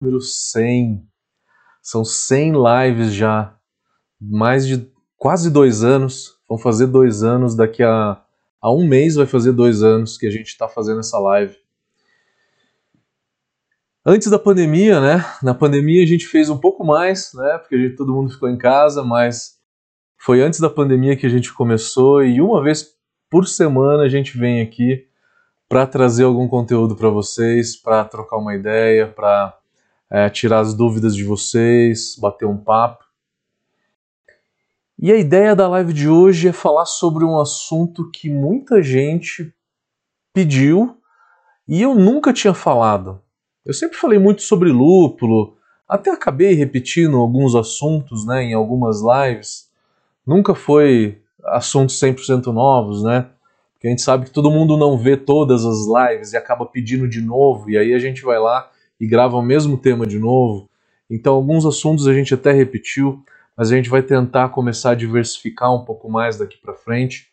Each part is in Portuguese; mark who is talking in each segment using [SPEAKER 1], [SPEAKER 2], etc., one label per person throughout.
[SPEAKER 1] número 100. São 100 lives já, mais de quase dois anos. Vão fazer dois anos, daqui a, a um mês vai fazer dois anos que a gente está fazendo essa live. Antes da pandemia, né? Na pandemia a gente fez um pouco mais, né? Porque gente, todo mundo ficou em casa, mas foi antes da pandemia que a gente começou e uma vez por semana a gente vem aqui para trazer algum conteúdo para vocês, para trocar uma ideia, para é, tirar as dúvidas de vocês, bater um papo. E a ideia da live de hoje é falar sobre um assunto que muita gente pediu e eu nunca tinha falado. Eu sempre falei muito sobre lúpulo, até acabei repetindo alguns assuntos né, em algumas lives. Nunca foi assuntos 100% novos, né? Porque a gente sabe que todo mundo não vê todas as lives e acaba pedindo de novo, e aí a gente vai lá e grava o mesmo tema de novo. Então, alguns assuntos a gente até repetiu, mas a gente vai tentar começar a diversificar um pouco mais daqui para frente.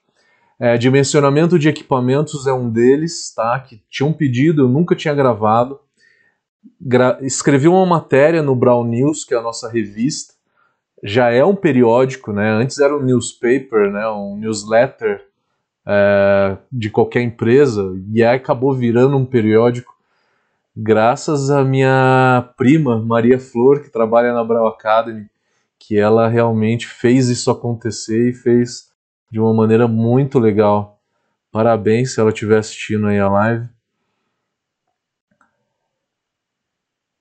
[SPEAKER 1] É, dimensionamento de equipamentos é um deles, tá? Que tinha um pedido, eu nunca tinha gravado. Gra escrevi uma matéria no Brown News, que é a nossa revista. Já é um periódico, né? Antes era um newspaper, né? Um newsletter é, de qualquer empresa e acabou virando um periódico graças à minha prima Maria Flor que trabalha na Brau Academy que ela realmente fez isso acontecer e fez de uma maneira muito legal. Parabéns se ela estiver assistindo aí a live.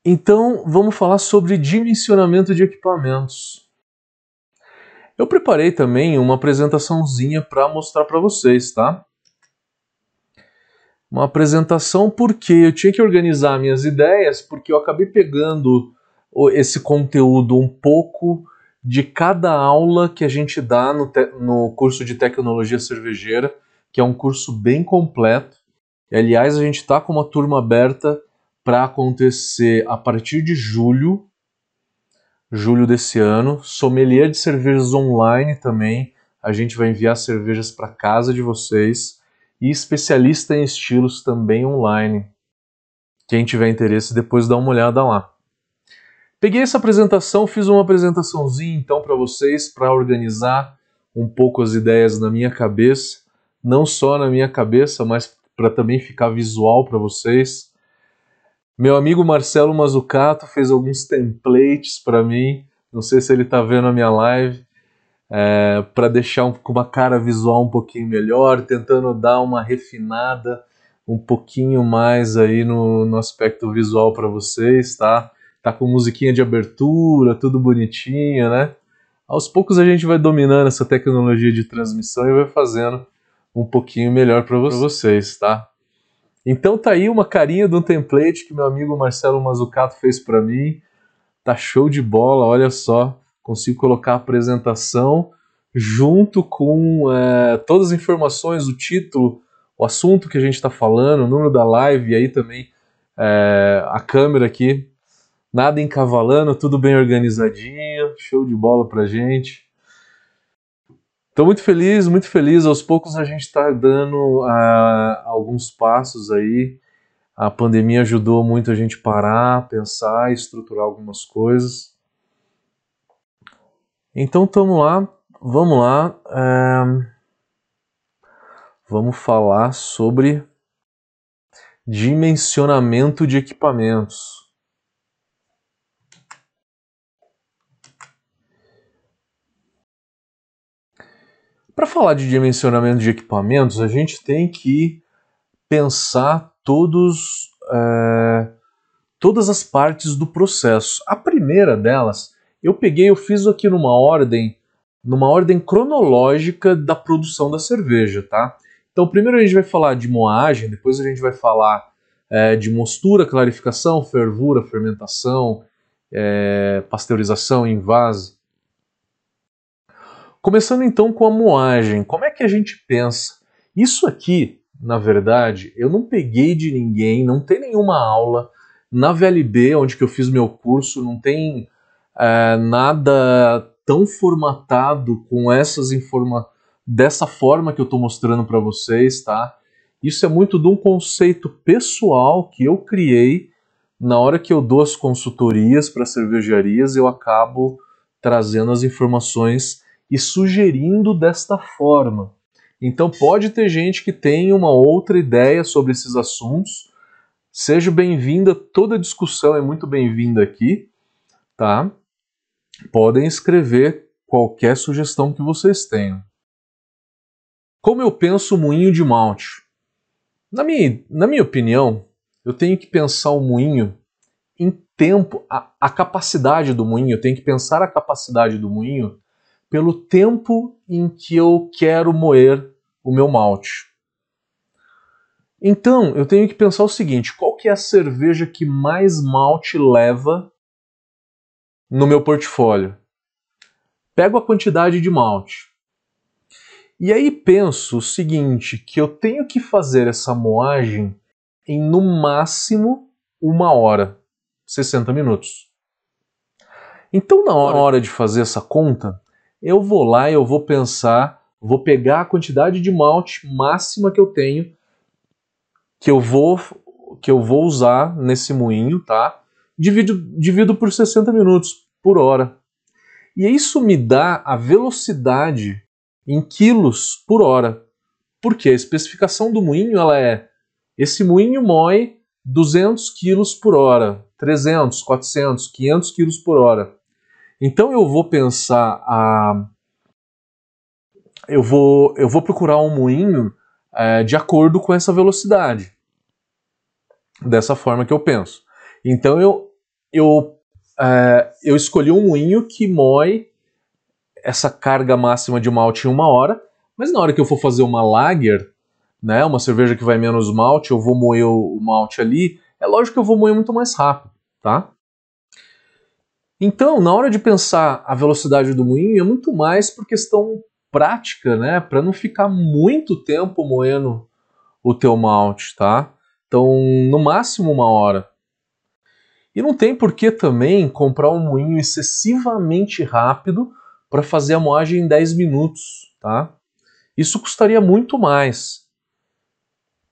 [SPEAKER 1] Então vamos falar sobre dimensionamento de equipamentos. Eu preparei também uma apresentaçãozinha para mostrar para vocês, tá? Uma apresentação porque eu tinha que organizar minhas ideias, porque eu acabei pegando esse conteúdo um pouco de cada aula que a gente dá no, no curso de tecnologia cervejeira, que é um curso bem completo. E, aliás, a gente está com uma turma aberta para acontecer a partir de julho, julho desse ano. Sommelier de cervejas online também. A gente vai enviar cervejas para casa de vocês. E especialista em estilos também online. Quem tiver interesse, depois dá uma olhada lá. Peguei essa apresentação, fiz uma apresentaçãozinha então para vocês, para organizar um pouco as ideias na minha cabeça. Não só na minha cabeça, mas para também ficar visual para vocês. Meu amigo Marcelo Mazucato fez alguns templates para mim. Não sei se ele está vendo a minha live. É, para deixar um, com uma cara visual um pouquinho melhor, tentando dar uma refinada um pouquinho mais aí no, no aspecto visual para vocês, tá? Tá com musiquinha de abertura, tudo bonitinho, né? Aos poucos a gente vai dominando essa tecnologia de transmissão e vai fazendo um pouquinho melhor para vocês, tá? Então tá aí uma carinha de um template que meu amigo Marcelo Mazucato fez para mim. Tá show de bola, olha só. Consigo colocar a apresentação junto com é, todas as informações, o título, o assunto que a gente está falando, o número da live e aí também é, a câmera aqui. Nada encavalando, tudo bem organizadinho, show de bola pra gente. Estou muito feliz, muito feliz. Aos poucos a gente está dando uh, alguns passos aí. A pandemia ajudou muito a gente parar, pensar, estruturar algumas coisas. Então estamos lá, vamos lá. É... Vamos falar sobre dimensionamento de equipamentos. Para falar de dimensionamento de equipamentos, a gente tem que pensar todos, é, todas as partes do processo. A primeira delas, eu peguei, eu fiz aqui numa ordem, numa ordem cronológica da produção da cerveja, tá? Então, primeiro a gente vai falar de moagem, depois a gente vai falar é, de mostura, clarificação, fervura, fermentação, é, pasteurização, invase. Começando então com a moagem, como é que a gente pensa? Isso aqui, na verdade, eu não peguei de ninguém, não tem nenhuma aula na VLB, onde que eu fiz meu curso, não tem é, nada tão formatado com essas informações dessa forma que eu estou mostrando para vocês, tá? Isso é muito de um conceito pessoal que eu criei na hora que eu dou as consultorias para cervejarias, eu acabo trazendo as informações e sugerindo desta forma. Então pode ter gente que tem uma outra ideia sobre esses assuntos. Seja bem-vinda, toda discussão é muito bem-vinda aqui, tá? Podem escrever qualquer sugestão que vocês tenham. Como eu penso o moinho de malte? Na minha, na minha opinião, eu tenho que pensar o moinho em tempo, a, a capacidade do moinho, eu tenho que pensar a capacidade do moinho pelo tempo em que eu quero moer o meu malte. Então, eu tenho que pensar o seguinte, qual que é a cerveja que mais malte leva no meu portfólio? Pego a quantidade de malte. E aí penso o seguinte, que eu tenho que fazer essa moagem em no máximo uma hora, 60 minutos. Então, na hora de fazer essa conta, eu vou lá e eu vou pensar, vou pegar a quantidade de malte máxima que eu tenho, que eu vou que eu vou usar nesse moinho, tá? Divido, divido por 60 minutos por hora. E isso me dá a velocidade em quilos por hora. Porque a especificação do moinho ela é esse moinho moe 200 quilos por hora, 300, 400, 500 quilos por hora. Então eu vou pensar a eu vou eu vou procurar um moinho é, de acordo com essa velocidade. Dessa forma que eu penso. Então eu eu é, eu escolhi um moinho que moe essa carga máxima de malte em uma hora, mas na hora que eu for fazer uma lager, né, uma cerveja que vai menos malte, eu vou moer o malte ali, é lógico que eu vou moer muito mais rápido, tá? Então, na hora de pensar a velocidade do moinho, é muito mais por questão prática, né, para não ficar muito tempo moendo o teu malte, tá? Então, no máximo uma hora. E não tem por que também comprar um moinho excessivamente rápido para fazer a moagem em 10 minutos, tá? Isso custaria muito mais.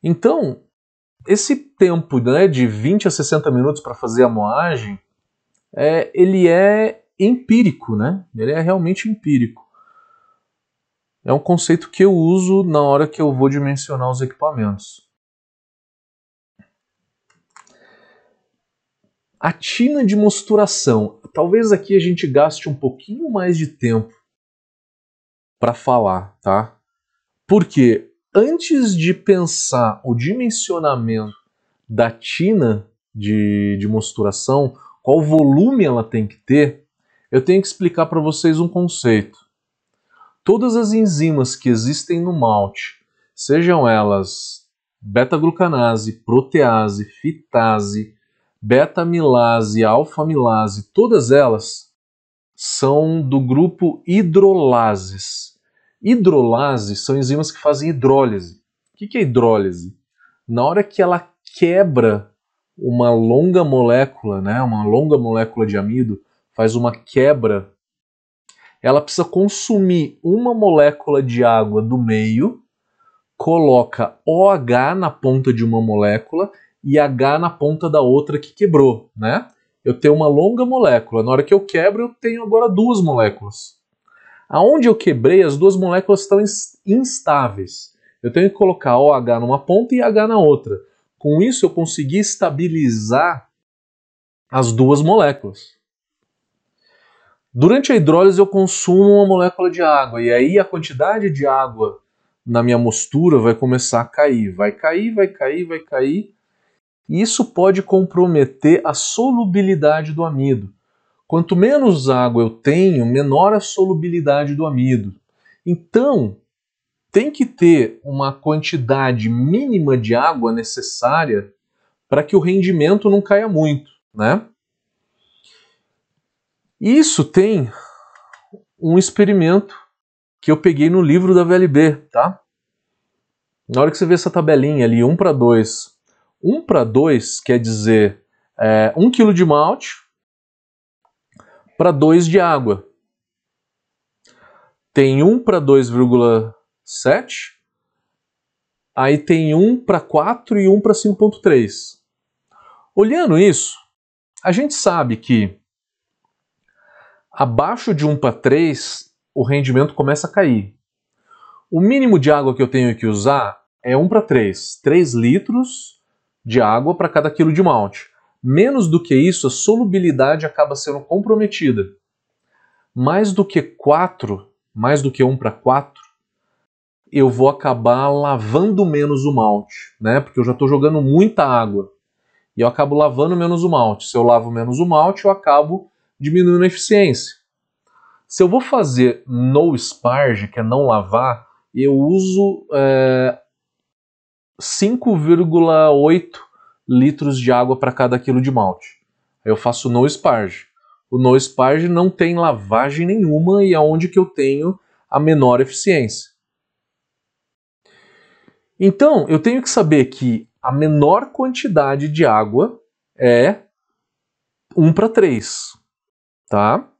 [SPEAKER 1] Então, esse tempo né, de 20 a 60 minutos para fazer a moagem, é, ele é empírico, né? Ele é realmente empírico. É um conceito que eu uso na hora que eu vou dimensionar os equipamentos. A tina de mosturação. Talvez aqui a gente gaste um pouquinho mais de tempo para falar, tá? Porque antes de pensar o dimensionamento da tina de, de mosturação, qual volume ela tem que ter, eu tenho que explicar para vocês um conceito. Todas as enzimas que existem no malte, sejam elas beta-glucanase, protease, fitase, beta-amilase, alfa-amilase, todas elas são do grupo hidrolases. Hidrolases são enzimas que fazem hidrólise. O que é hidrólise? Na hora que ela quebra uma longa molécula, né, uma longa molécula de amido, faz uma quebra, ela precisa consumir uma molécula de água do meio, coloca OH na ponta de uma molécula e H na ponta da outra que quebrou, né? Eu tenho uma longa molécula, na hora que eu quebro eu tenho agora duas moléculas. Aonde eu quebrei, as duas moléculas estão instáveis. Eu tenho que colocar OH numa ponta e H na outra. Com isso, eu consegui estabilizar as duas moléculas. Durante a hidrólise, eu consumo uma molécula de água, e aí a quantidade de água na minha mostura vai começar a cair. Vai cair, vai cair, vai cair. E isso pode comprometer a solubilidade do amido. Quanto menos água eu tenho, menor a solubilidade do amido. Então, tem que ter uma quantidade mínima de água necessária para que o rendimento não caia muito, né? Isso tem um experimento que eu peguei no livro da VLB, tá? Na hora que você vê essa tabelinha ali, 1 para 2. 1 para 2 quer dizer é, 1 kg de malte para 2 de água. Tem 1 para 2,7. Aí tem 1 para 4 e 1 para 5,3. Olhando isso, a gente sabe que abaixo de 1 para 3 o rendimento começa a cair. O mínimo de água que eu tenho que usar é 1 para 3, 3 litros de água para cada quilo de malte. Menos do que isso, a solubilidade acaba sendo comprometida. Mais do que 4, mais do que 1 para 4, eu vou acabar lavando menos o malte, né? Porque eu já estou jogando muita água. E eu acabo lavando menos o malte. Se eu lavo menos o malte, eu acabo diminuindo a eficiência. Se eu vou fazer no sparge, que é não lavar, eu uso é, 5,8 litros de água para cada quilo de malte. Eu faço no sparge. O no sparge não tem lavagem nenhuma e é onde que eu tenho a menor eficiência. Então, eu tenho que saber que a menor quantidade de água é 1 para 3, tá?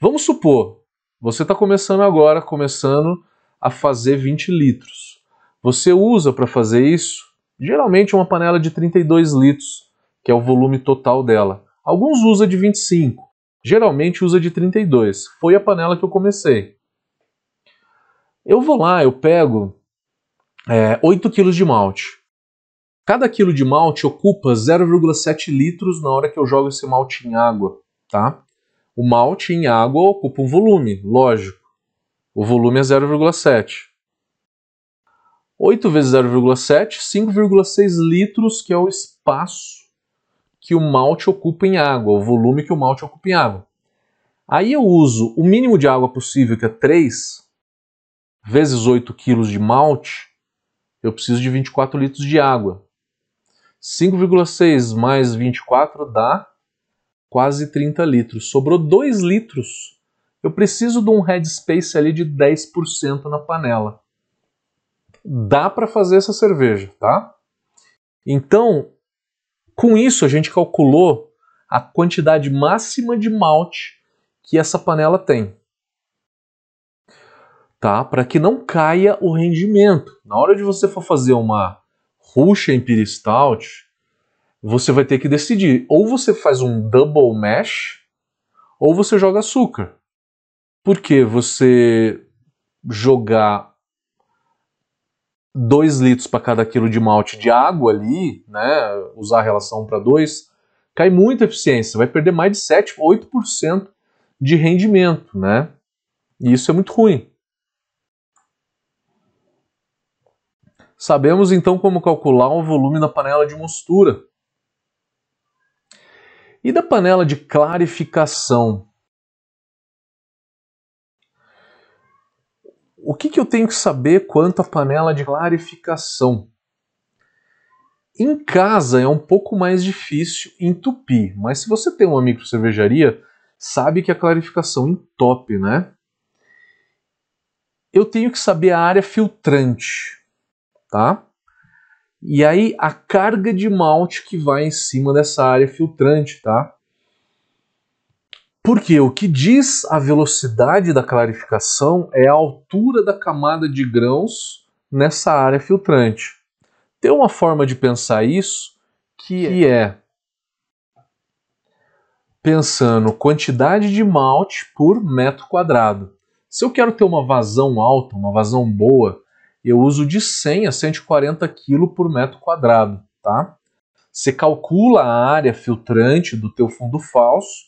[SPEAKER 1] Vamos supor, você está começando agora, começando a fazer 20 litros. Você usa para fazer isso, geralmente uma panela de 32 litros, que é o volume total dela. Alguns usa de 25, geralmente usa de 32. Foi a panela que eu comecei. Eu vou lá, eu pego é, 8 kg de malte. Cada quilo de malte ocupa 0,7 litros na hora que eu jogo esse malte em água, tá? O malte em água ocupa um volume, lógico. O volume é 0,7. 8 vezes 0,7, 5,6 litros, que é o espaço que o malte ocupa em água, o volume que o malte ocupa em água. Aí eu uso o mínimo de água possível, que é 3, vezes 8 quilos de malte, eu preciso de 24 litros de água. 5,6 mais 24 dá quase 30 litros. Sobrou 2 litros eu preciso de um headspace ali de 10% na panela. Dá para fazer essa cerveja, tá? Então, com isso a gente calculou a quantidade máxima de malte que essa panela tem. Tá? Para que não caia o rendimento. Na hora de você for fazer uma Russian Imperial Stout, você vai ter que decidir, ou você faz um double mash, ou você joga açúcar. Porque você jogar 2 litros para cada quilo de malte de água ali, né, usar a relação para 2, cai muita eficiência, vai perder mais de 7, 8% de rendimento, né? E isso é muito ruim. Sabemos então como calcular o volume da panela de mostura. E da panela de clarificação? O que, que eu tenho que saber quanto à panela de clarificação? Em casa é um pouco mais difícil entupir, mas se você tem uma micro cervejaria, sabe que a clarificação entope, né? Eu tenho que saber a área filtrante, tá? E aí a carga de malte que vai em cima dessa área filtrante, tá? Porque o que diz a velocidade da clarificação é a altura da camada de grãos nessa área filtrante. Tem uma forma de pensar isso que é, é pensando quantidade de malte por metro quadrado. Se eu quero ter uma vazão alta, uma vazão boa, eu uso de 100 a 140 kg por metro quadrado, tá? Você calcula a área filtrante do teu fundo falso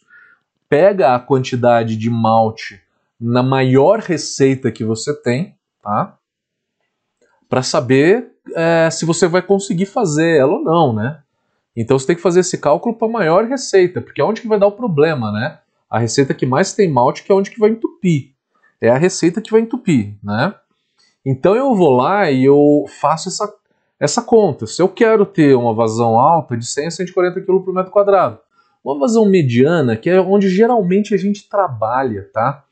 [SPEAKER 1] pega a quantidade de malte na maior receita que você tem, tá? Para saber é, se você vai conseguir fazer ela ou não, né? Então você tem que fazer esse cálculo para maior receita, porque é onde que vai dar o problema, né? A receita que mais tem malte que é onde que vai entupir. É a receita que vai entupir, né? Então eu vou lá e eu faço essa, essa conta. Se eu quero ter uma vazão alta de 100 a 140 kg por metro quadrado, uma vazão mediana, que é onde geralmente a gente trabalha, tá?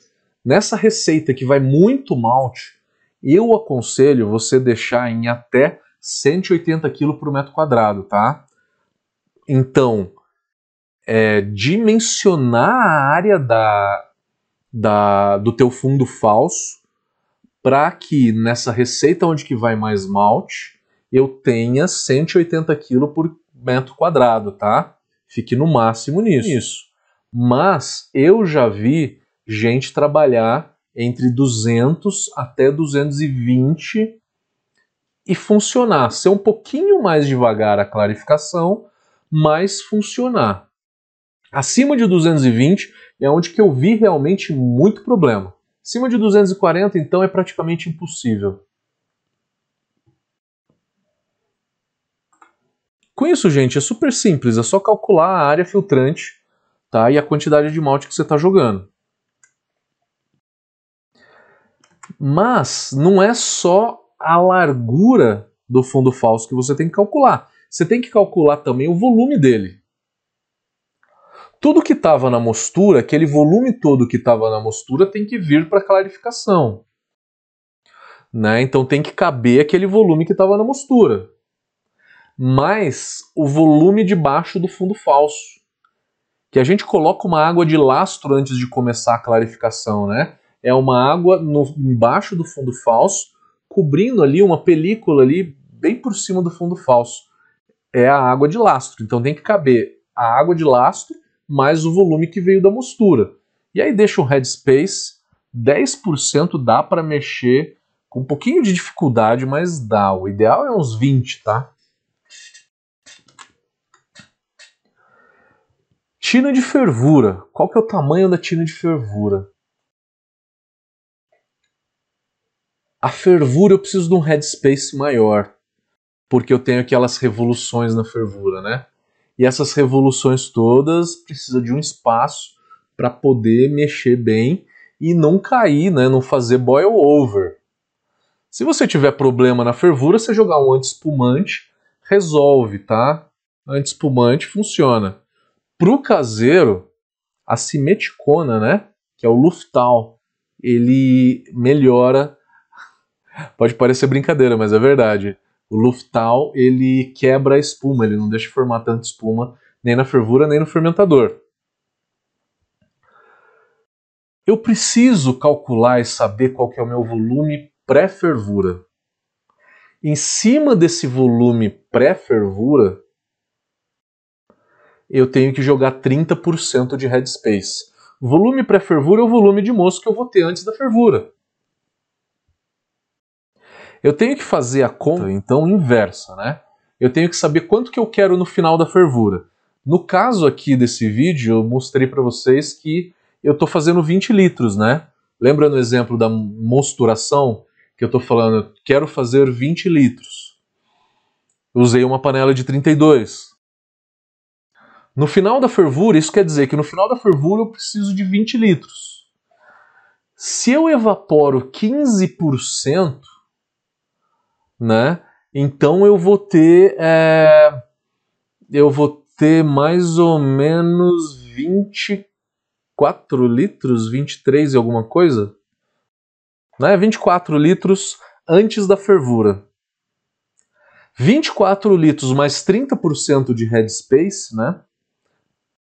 [SPEAKER 1] Nessa receita que vai muito malte, eu aconselho você deixar em até 180 kg por metro quadrado, tá? Então, é, dimensionar a área da, da, do teu fundo falso para que nessa receita onde que vai mais malte eu tenha 180 kg por metro quadrado, tá? Fique no máximo nisso. Mas eu já vi gente trabalhar entre 200 até 220 e funcionar. Ser um pouquinho mais devagar a clarificação, mas funcionar. Acima de 220 é onde que eu vi realmente muito problema. Acima de 240, então, é praticamente impossível. Com isso, gente, é super simples, é só calcular a área filtrante tá, e a quantidade de malte que você está jogando. Mas não é só a largura do fundo falso que você tem que calcular. Você tem que calcular também o volume dele. Tudo que estava na mostura, aquele volume todo que estava na mostura, tem que vir para clarificação. Né? Então tem que caber aquele volume que estava na mostura. Mais o volume de baixo do fundo falso. Que a gente coloca uma água de lastro antes de começar a clarificação, né? É uma água no, embaixo do fundo falso cobrindo ali uma película ali bem por cima do fundo falso. É a água de lastro. Então tem que caber a água de lastro mais o volume que veio da mostura. E aí deixa um headspace, 10% dá para mexer com um pouquinho de dificuldade, mas dá. O ideal é uns 20, tá? Tina de fervura. Qual que é o tamanho da tina de fervura? A fervura eu preciso de um headspace maior, porque eu tenho aquelas revoluções na fervura, né? E essas revoluções todas precisam de um espaço para poder mexer bem e não cair, né? Não fazer boil over. Se você tiver problema na fervura, você jogar um anti-espumante resolve, tá? Anti-espumante funciona. Pro caseiro, a simeticona, né? Que é o Luftal, ele melhora Pode parecer brincadeira, mas é verdade. O Luftal, ele quebra a espuma, ele não deixa formar tanta espuma nem na fervura nem no fermentador. Eu preciso calcular e saber qual é o meu volume pré-fervura. Em cima desse volume pré-fervura, eu tenho que jogar 30% de headspace. Volume pré-fervura é o volume de moço que eu vou ter antes da fervura. Eu tenho que fazer a conta, então, inversa, né? Eu tenho que saber quanto que eu quero no final da fervura. No caso aqui desse vídeo, eu mostrei para vocês que eu estou fazendo 20 litros, né? Lembra no exemplo da mosturação que eu estou falando, quero fazer 20 litros. Usei uma panela de 32. No final da fervura, isso quer dizer que no final da fervura eu preciso de 20 litros. Se eu evaporo 15%, né? Então eu vou ter é, eu vou ter mais ou menos 24 litros, 23 e alguma coisa, né? 24 litros antes da fervura. 24 litros mais 30% de headspace, né?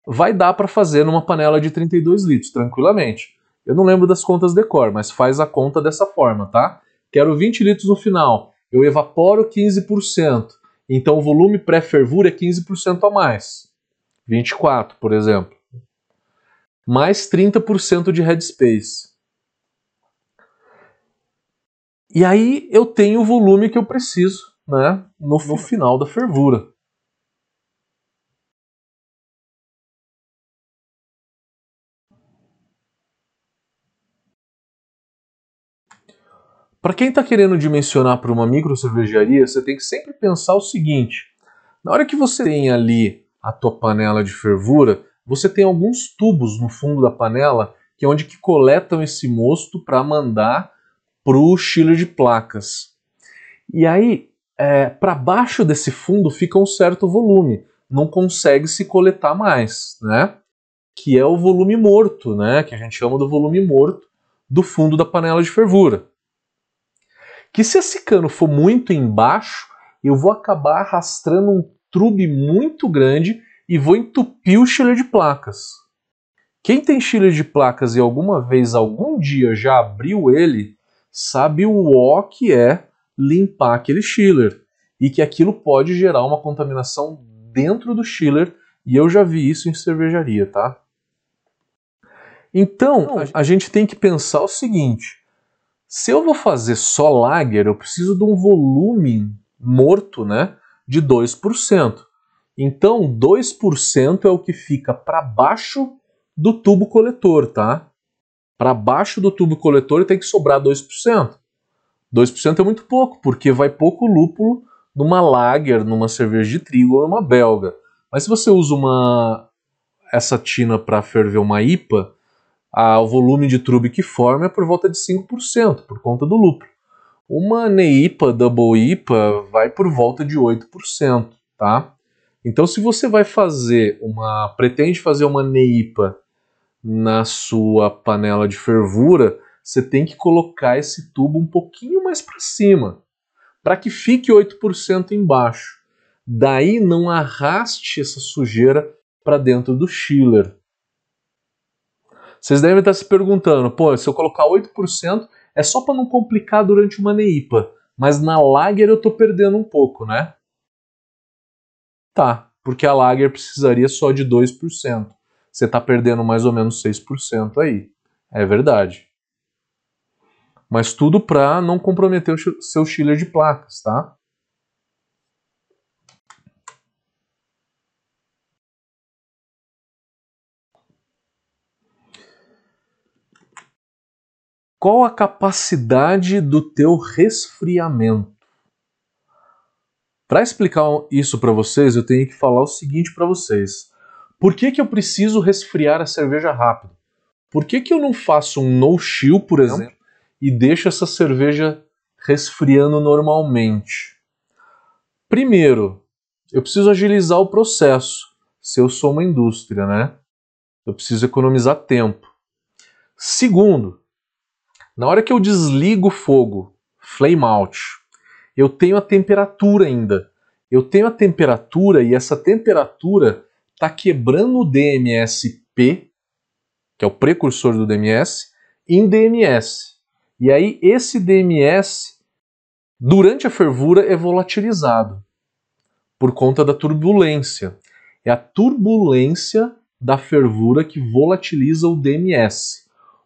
[SPEAKER 1] Vai dar para fazer numa panela de 32 litros, tranquilamente. Eu não lembro das contas de cor, mas faz a conta dessa forma, tá? Quero 20 litros no final eu evaporo 15%. Então o volume pré-fervura é 15% a mais. 24, por exemplo. Mais 30% de headspace. E aí eu tenho o volume que eu preciso né, no, no final da fervura. Para quem está querendo dimensionar para uma micro cervejaria, você tem que sempre pensar o seguinte: na hora que você tem ali a tua panela de fervura, você tem alguns tubos no fundo da panela que é onde que coletam esse mosto para mandar para o chiller de placas. E aí, é, para baixo desse fundo fica um certo volume, não consegue se coletar mais, né? Que é o volume morto, né? Que a gente chama do volume morto do fundo da panela de fervura que se esse cano for muito embaixo, eu vou acabar arrastando um trube muito grande e vou entupir o chiller de placas. Quem tem chiller de placas e alguma vez, algum dia já abriu ele, sabe o ó que é limpar aquele chiller e que aquilo pode gerar uma contaminação dentro do chiller e eu já vi isso em cervejaria, tá? Então, a gente tem que pensar o seguinte: se eu vou fazer só lager, eu preciso de um volume morto, né, de 2%. Então, 2% é o que fica para baixo do tubo coletor, tá? Para baixo do tubo coletor tem que sobrar 2%. 2% é muito pouco, porque vai pouco lúpulo numa lager, numa cerveja de trigo ou numa belga. Mas se você usa uma essa tina para ferver uma IPA, o volume de trube que forma é por volta de 5%, por conta do lúpulo. Uma NEIPA, Double IPA, vai por volta de 8%, tá? Então se você vai fazer uma, pretende fazer uma NEIPA na sua panela de fervura, você tem que colocar esse tubo um pouquinho mais para cima, para que fique 8% embaixo. Daí não arraste essa sujeira para dentro do chiller. Vocês devem estar se perguntando, pô, se eu colocar 8% é só para não complicar durante uma neipa, mas na lager eu estou perdendo um pouco, né? Tá, porque a lager precisaria só de 2%. Você está perdendo mais ou menos 6% aí. É verdade. Mas tudo para não comprometer o seu chiller de placas, tá? Qual a capacidade do teu resfriamento? Para explicar isso para vocês, eu tenho que falar o seguinte para vocês. Por que, que eu preciso resfriar a cerveja rápido? Por que, que eu não faço um no-chill, por exemplo, e deixo essa cerveja resfriando normalmente? Primeiro, eu preciso agilizar o processo, se eu sou uma indústria, né? Eu preciso economizar tempo. Segundo, na hora que eu desligo o fogo, flame out, eu tenho a temperatura ainda. Eu tenho a temperatura e essa temperatura está quebrando o DMS-P, que é o precursor do DMS, em DMS. E aí esse DMS, durante a fervura, é volatilizado por conta da turbulência. É a turbulência da fervura que volatiliza o DMS.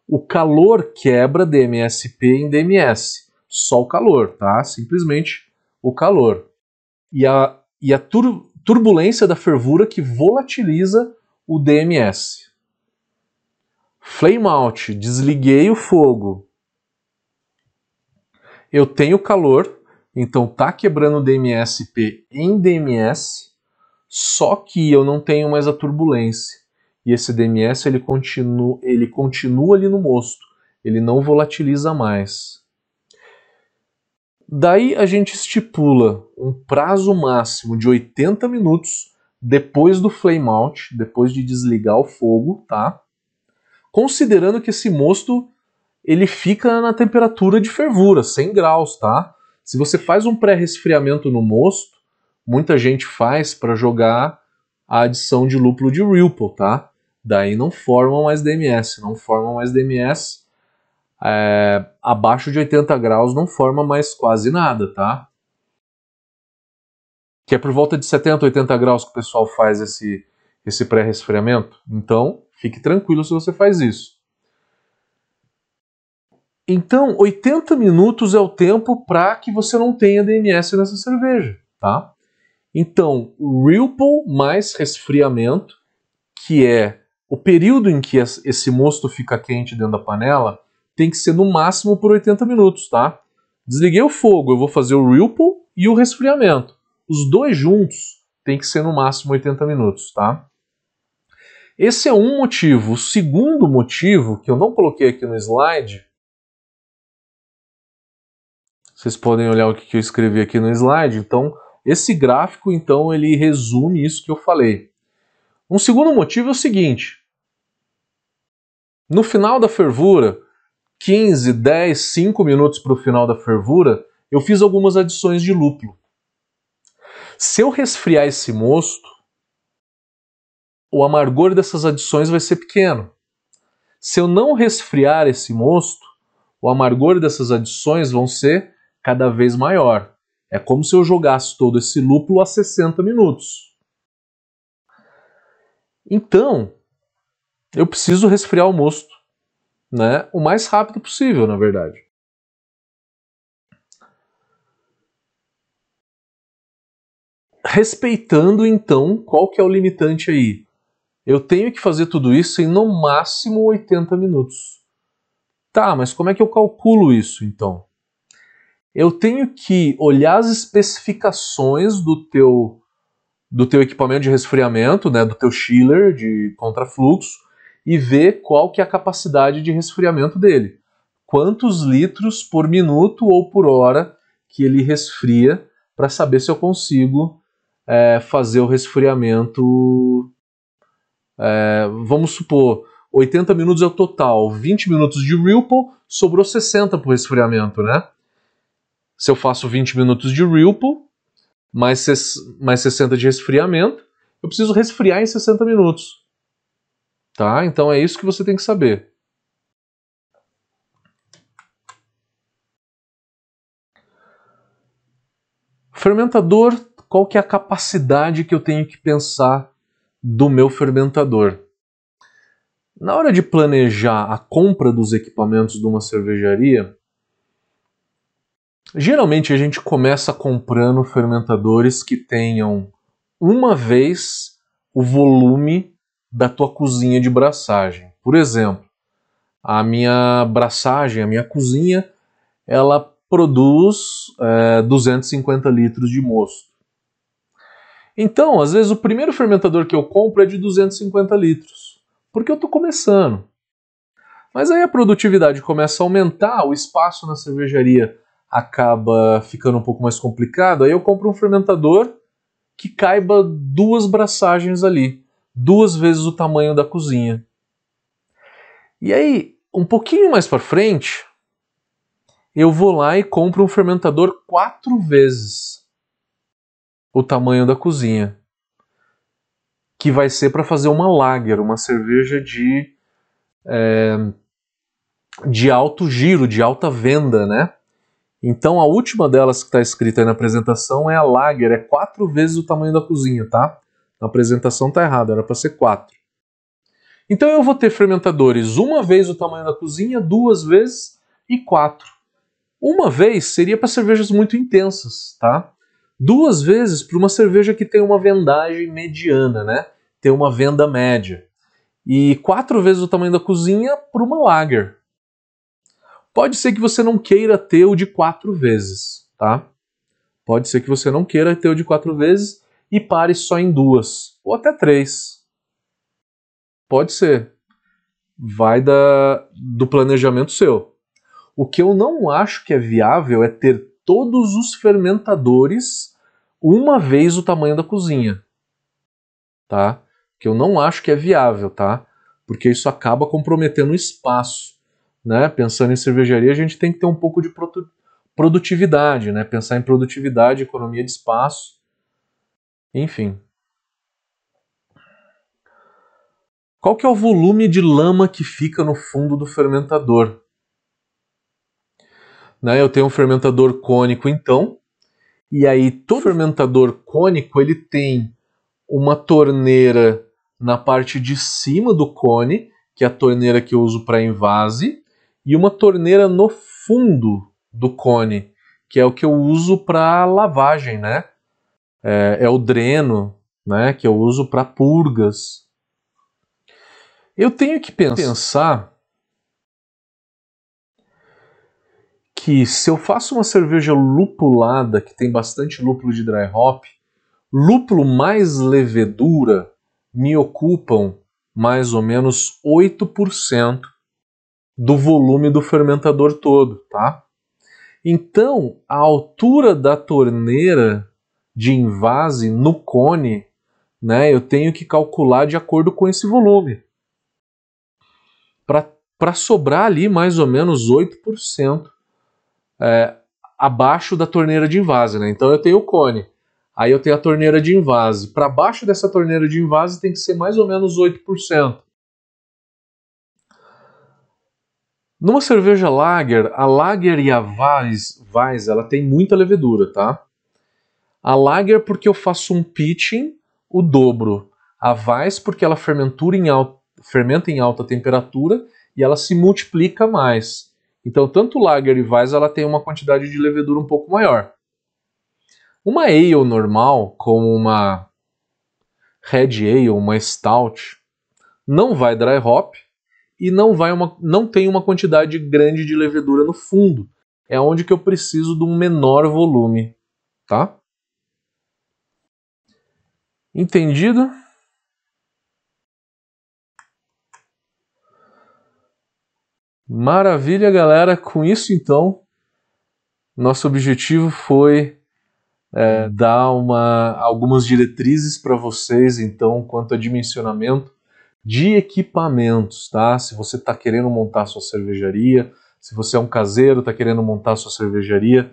[SPEAKER 1] O calor quebra DMSP em DMS. Só o calor, tá? Simplesmente o calor. E a, e a tur turbulência da fervura que volatiliza o DMS. Flame out, desliguei o fogo. Eu tenho calor, então tá quebrando DMSP em DMS, só que eu não tenho mais a turbulência e esse DMS ele continua, ele continua ali no mosto, ele não volatiliza mais. Daí a gente estipula um prazo máximo de 80 minutos depois do flame out, depois de desligar o fogo, tá? Considerando que esse mosto ele fica na temperatura de fervura, 100 graus, tá? Se você faz um pré-resfriamento no mosto, muita gente faz para jogar a adição de lúpulo de Ripple, tá? Daí não formam mais DMS, não formam mais DMS. É, abaixo de 80 graus não forma mais quase nada, tá? Que é por volta de 70, 80 graus que o pessoal faz esse, esse pré-resfriamento. Então, fique tranquilo se você faz isso. Então, 80 minutos é o tempo para que você não tenha DMS nessa cerveja, tá? Então, Ripple mais resfriamento, que é o período em que esse mosto fica quente dentro da panela tem que ser no máximo por 80 minutos, tá? Desliguei o fogo, eu vou fazer o ripple e o resfriamento. Os dois juntos tem que ser no máximo 80 minutos, tá? Esse é um motivo. O segundo motivo, que eu não coloquei aqui no slide, vocês podem olhar o que eu escrevi aqui no slide. Então, esse gráfico, então, ele resume isso que eu falei. Um segundo motivo é o seguinte: no final da fervura, 15, 10, 5 minutos para o final da fervura, eu fiz algumas adições de lúpulo. Se eu resfriar esse mosto, o amargor dessas adições vai ser pequeno. Se eu não resfriar esse mosto, o amargor dessas adições vão ser cada vez maior. É como se eu jogasse todo esse lúpulo a 60 minutos. Então, eu preciso resfriar o mosto, né? O mais rápido possível, na verdade. Respeitando então qual que é o limitante aí. Eu tenho que fazer tudo isso em no máximo 80 minutos. Tá, mas como é que eu calculo isso então? Eu tenho que olhar as especificações do teu do teu equipamento de resfriamento, né, do teu chiller de contrafluxo e ver qual que é a capacidade de resfriamento dele. Quantos litros por minuto ou por hora que ele resfria para saber se eu consigo é, fazer o resfriamento. É, vamos supor, 80 minutos é o total, 20 minutos de Ripple, sobrou 60 para o resfriamento, né? Se eu faço 20 minutos de Ripple, mais, mais 60 de resfriamento, eu preciso resfriar em 60 minutos. Tá? Então é isso que você tem que saber. Fermentador qual que é a capacidade que eu tenho que pensar do meu fermentador. Na hora de planejar a compra dos equipamentos de uma cervejaria, geralmente a gente começa comprando fermentadores que tenham uma vez o volume da tua cozinha de braçagem. Por exemplo, a minha braçagem, a minha cozinha, ela produz é, 250 litros de mosto. Então, às vezes, o primeiro fermentador que eu compro é de 250 litros, porque eu estou começando. Mas aí a produtividade começa a aumentar, o espaço na cervejaria acaba ficando um pouco mais complicado, aí eu compro um fermentador que caiba duas braçagens ali, duas vezes o tamanho da cozinha. E aí, um pouquinho mais para frente, eu vou lá e compro um fermentador quatro vezes o tamanho da cozinha, que vai ser para fazer uma lager, uma cerveja de é, de alto giro, de alta venda, né? Então a última delas que está escrita aí na apresentação é a lager, é quatro vezes o tamanho da cozinha, tá? Na apresentação tá errado, era para ser quatro. Então eu vou ter fermentadores uma vez o tamanho da cozinha, duas vezes e quatro. Uma vez seria para cervejas muito intensas, tá? duas vezes para uma cerveja que tem uma vendagem mediana, né? Tem uma venda média. E quatro vezes o tamanho da cozinha para uma lager. Pode ser que você não queira ter o de quatro vezes, tá? Pode ser que você não queira ter o de quatro vezes e pare só em duas, ou até três. Pode ser. Vai da, do planejamento seu. O que eu não acho que é viável é ter todos os fermentadores uma vez o tamanho da cozinha, tá? Que eu não acho que é viável, tá? Porque isso acaba comprometendo o espaço, né? Pensando em cervejaria, a gente tem que ter um pouco de produtividade, né? Pensar em produtividade, economia de espaço, enfim. Qual que é o volume de lama que fica no fundo do fermentador? Né? Eu tenho um fermentador cônico, então, e aí todo fermentador cônico ele tem uma torneira na parte de cima do cone, que é a torneira que eu uso para invase, e uma torneira no fundo do cone, que é o que eu uso para lavagem, né? É, é, o dreno, né? Que eu uso para purgas. Eu tenho que pensar que se eu faço uma cerveja lupulada, que tem bastante lúpulo de dry hop, lúpulo mais levedura me ocupam mais ou menos 8% do volume do fermentador todo, tá? Então, a altura da torneira de invase no cone, né, eu tenho que calcular de acordo com esse volume. Para sobrar ali mais ou menos 8% é, abaixo da torneira de invase, né? Então eu tenho o cone. Aí eu tenho a torneira de invase. Para baixo dessa torneira de invase tem que ser mais ou menos 8%. Numa cerveja lager, a lager e a Weiss, Weiss ela tem muita levedura, tá? A lager porque eu faço um pitching o dobro. A Weiss porque ela fermentura em alta, fermenta em alta temperatura e ela se multiplica mais. Então, tanto Lager e Weiss ela tem uma quantidade de levedura um pouco maior. Uma ale normal, como uma Red Ale, uma Stout, não vai dry hop e não vai uma, não tem uma quantidade grande de levedura no fundo. É onde que eu preciso de um menor volume, tá? Entendido? Maravilha, galera. Com isso, então, nosso objetivo foi é, dar uma, algumas diretrizes para vocês, então, quanto a dimensionamento de equipamentos, tá? Se você está querendo montar sua cervejaria, se você é um caseiro, está querendo montar sua cervejaria,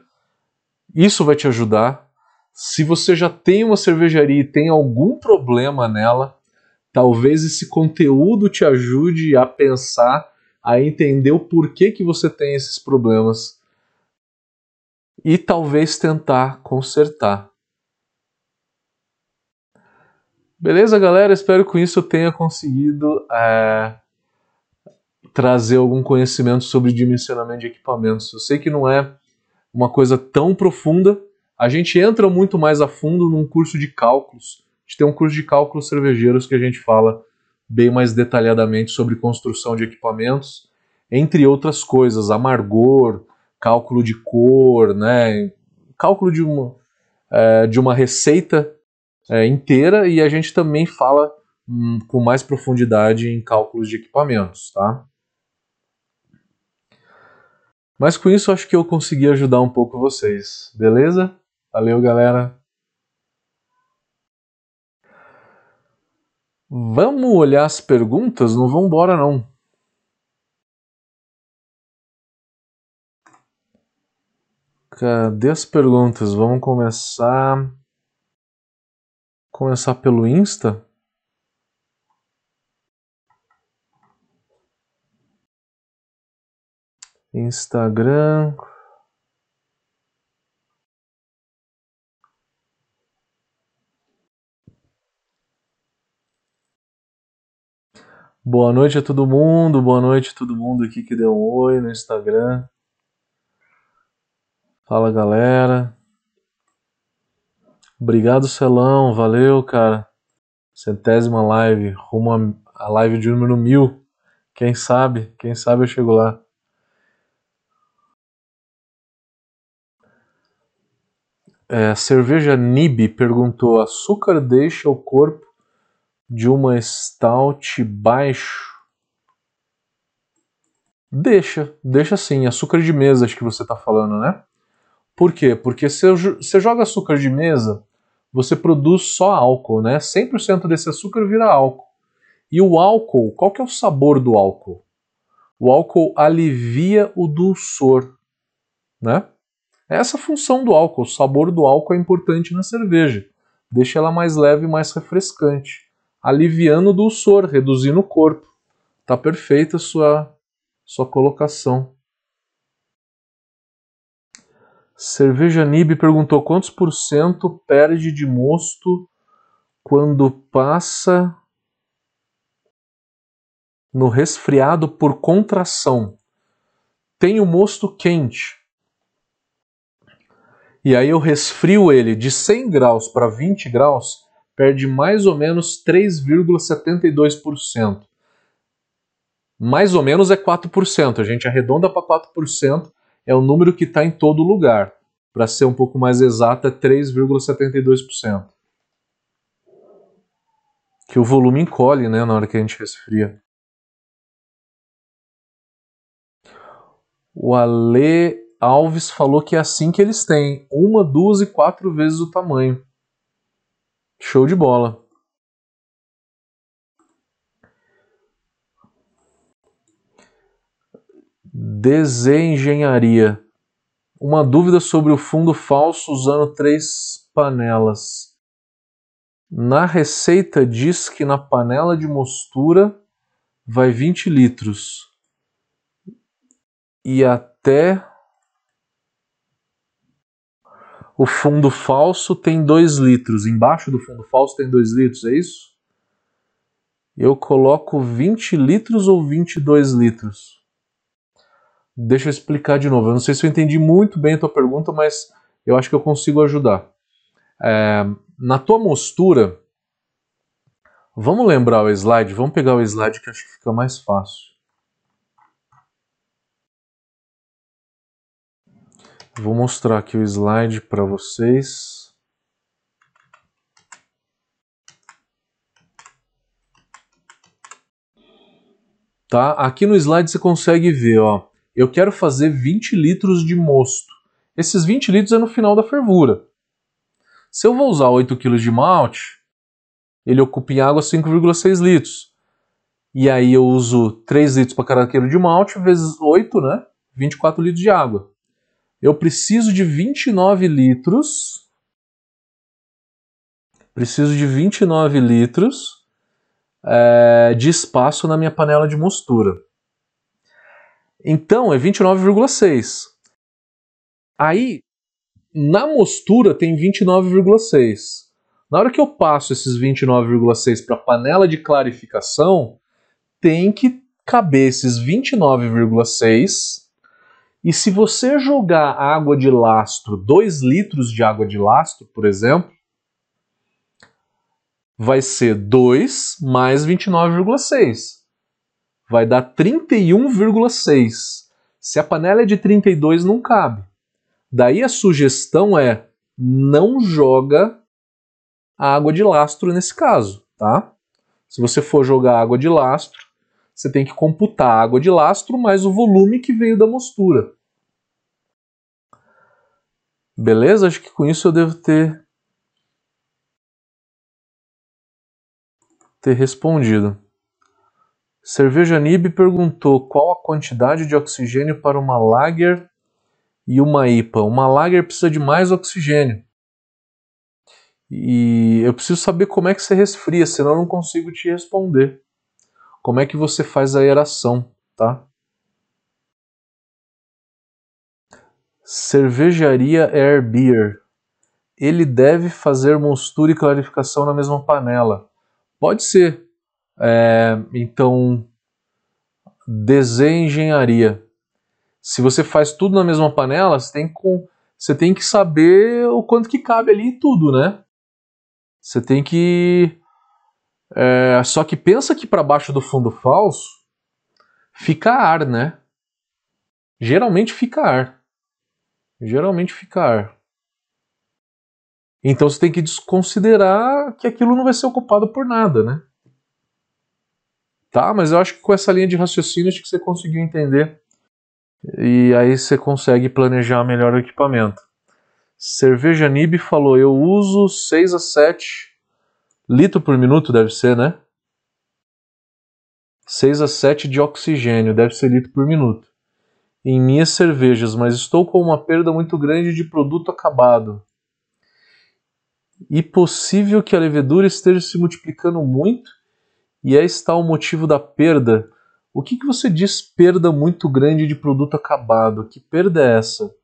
[SPEAKER 1] isso vai te ajudar. Se você já tem uma cervejaria e tem algum problema nela, talvez esse conteúdo te ajude a pensar, a entender o porquê que você tem esses problemas e talvez tentar consertar. Beleza, galera? Espero que com isso eu tenha conseguido é, trazer algum conhecimento sobre dimensionamento de equipamentos. Eu sei que não é uma coisa tão profunda. A gente entra muito mais a fundo num curso de cálculos. A gente tem um curso de cálculos cervejeiros que a gente fala bem mais detalhadamente sobre construção de equipamentos, entre outras coisas, amargor, cálculo de cor, né? Cálculo de uma, é, de uma receita é, inteira e a gente também fala hum, com mais profundidade em cálculos de equipamentos, tá? Mas com isso acho que eu consegui ajudar um pouco vocês, beleza? Valeu, galera! Vamos olhar as perguntas? Não vamos embora não. Cadê as perguntas? Vamos começar. Começar pelo Insta? Instagram. Boa noite a todo mundo, boa noite a todo mundo aqui que deu um oi no Instagram. Fala galera. Obrigado, Celão. Valeu, cara. Centésima live. Rumo a live de número mil. Quem sabe? Quem sabe eu chego lá. É, cerveja Nib perguntou: açúcar deixa o corpo de uma stout baixo? Deixa, deixa sim. Açúcar de mesa, acho que você está falando, né? Por quê? Porque se você joga açúcar de mesa, você produz só álcool, né? 100% desse açúcar vira álcool. E o álcool, qual que é o sabor do álcool? O álcool alivia o dulçor, né? É essa função do álcool. O sabor do álcool é importante na cerveja. Deixa ela mais leve e mais refrescante, aliviando o dulçor, reduzindo o corpo. Tá perfeita a sua sua colocação. Cerveja Nib perguntou quantos por cento perde de mosto quando passa no resfriado por contração. Tem o mosto quente. E aí eu resfrio ele de 100 graus para 20 graus, perde mais ou menos 3,72%. Mais ou menos é 4%. A gente arredonda para 4% é o número que está em todo lugar. Para ser um pouco mais exato, é 3,72%. Que o volume encolhe né, na hora que a gente resfria. O Ale Alves falou que é assim que eles têm: uma, duas e quatro vezes o tamanho. Show de bola. Desengenharia. Uma dúvida sobre o fundo falso usando três panelas. Na receita diz que na panela de mostura vai 20 litros. E até o fundo falso tem 2 litros. Embaixo do fundo falso tem 2 litros, é isso? eu coloco 20 litros ou 22 litros? Deixa eu explicar de novo. Eu não sei se eu entendi muito bem a tua pergunta, mas eu acho que eu consigo ajudar. É, na tua mostura, vamos lembrar o slide? Vamos pegar o slide que acho que fica mais fácil. Vou mostrar aqui o slide para vocês. Tá? Aqui no slide você consegue ver, ó. Eu quero fazer 20 litros de mosto. Esses 20 litros é no final da fervura. Se eu vou usar 8 kg de malte, ele ocupa em água 5,6 litros. E aí eu uso 3 litros para cada quilo de malte vezes 8, né? 24 litros de água eu preciso de 29 litros. Preciso de 29 litros é, de espaço na minha panela de mostura. Então é 29,6. Aí, na mostura tem 29,6. Na hora que eu passo esses 29,6 para a panela de clarificação, tem que caber esses 29,6 e se você jogar água de lastro, 2 litros de água de lastro, por exemplo, vai ser 2 mais 29,6. Vai dar 31,6. Se a panela é de 32, não cabe. Daí a sugestão é não joga água de lastro nesse caso, tá? Se você for jogar água de lastro, você tem que computar a água de lastro mais o volume que veio da mostura. Beleza? Acho que com isso eu devo ter ter respondido. Cerveja Nib perguntou qual a quantidade de oxigênio para uma lager e uma IPA. Uma lager precisa de mais oxigênio. E eu preciso saber como é que você resfria, senão eu não consigo te responder como é que você faz a aeração, tá? Cervejaria Air Beer. Ele deve fazer mostura e clarificação na mesma panela. Pode ser. É, então, desengenharia. Se você faz tudo na mesma panela, você tem, com, você tem que saber o quanto que cabe ali e tudo, né? Você tem que é, só que pensa que para baixo do fundo falso fica ar, né? Geralmente fica ar. Geralmente fica ar. Então você tem que desconsiderar que aquilo não vai ser ocupado por nada, né? Tá, mas eu acho que com essa linha de raciocínio acho que você conseguiu entender. E aí você consegue planejar melhor o equipamento. Cerveja Nib falou: eu uso 6 a 7 Litro por minuto deve ser, né? 6 a 7 de oxigênio, deve ser litro por minuto. Em minhas cervejas, mas estou com uma perda muito grande de produto acabado. E possível que a levedura esteja se multiplicando muito e é está o motivo da perda. O que, que você diz perda muito grande de produto acabado? Que perda é essa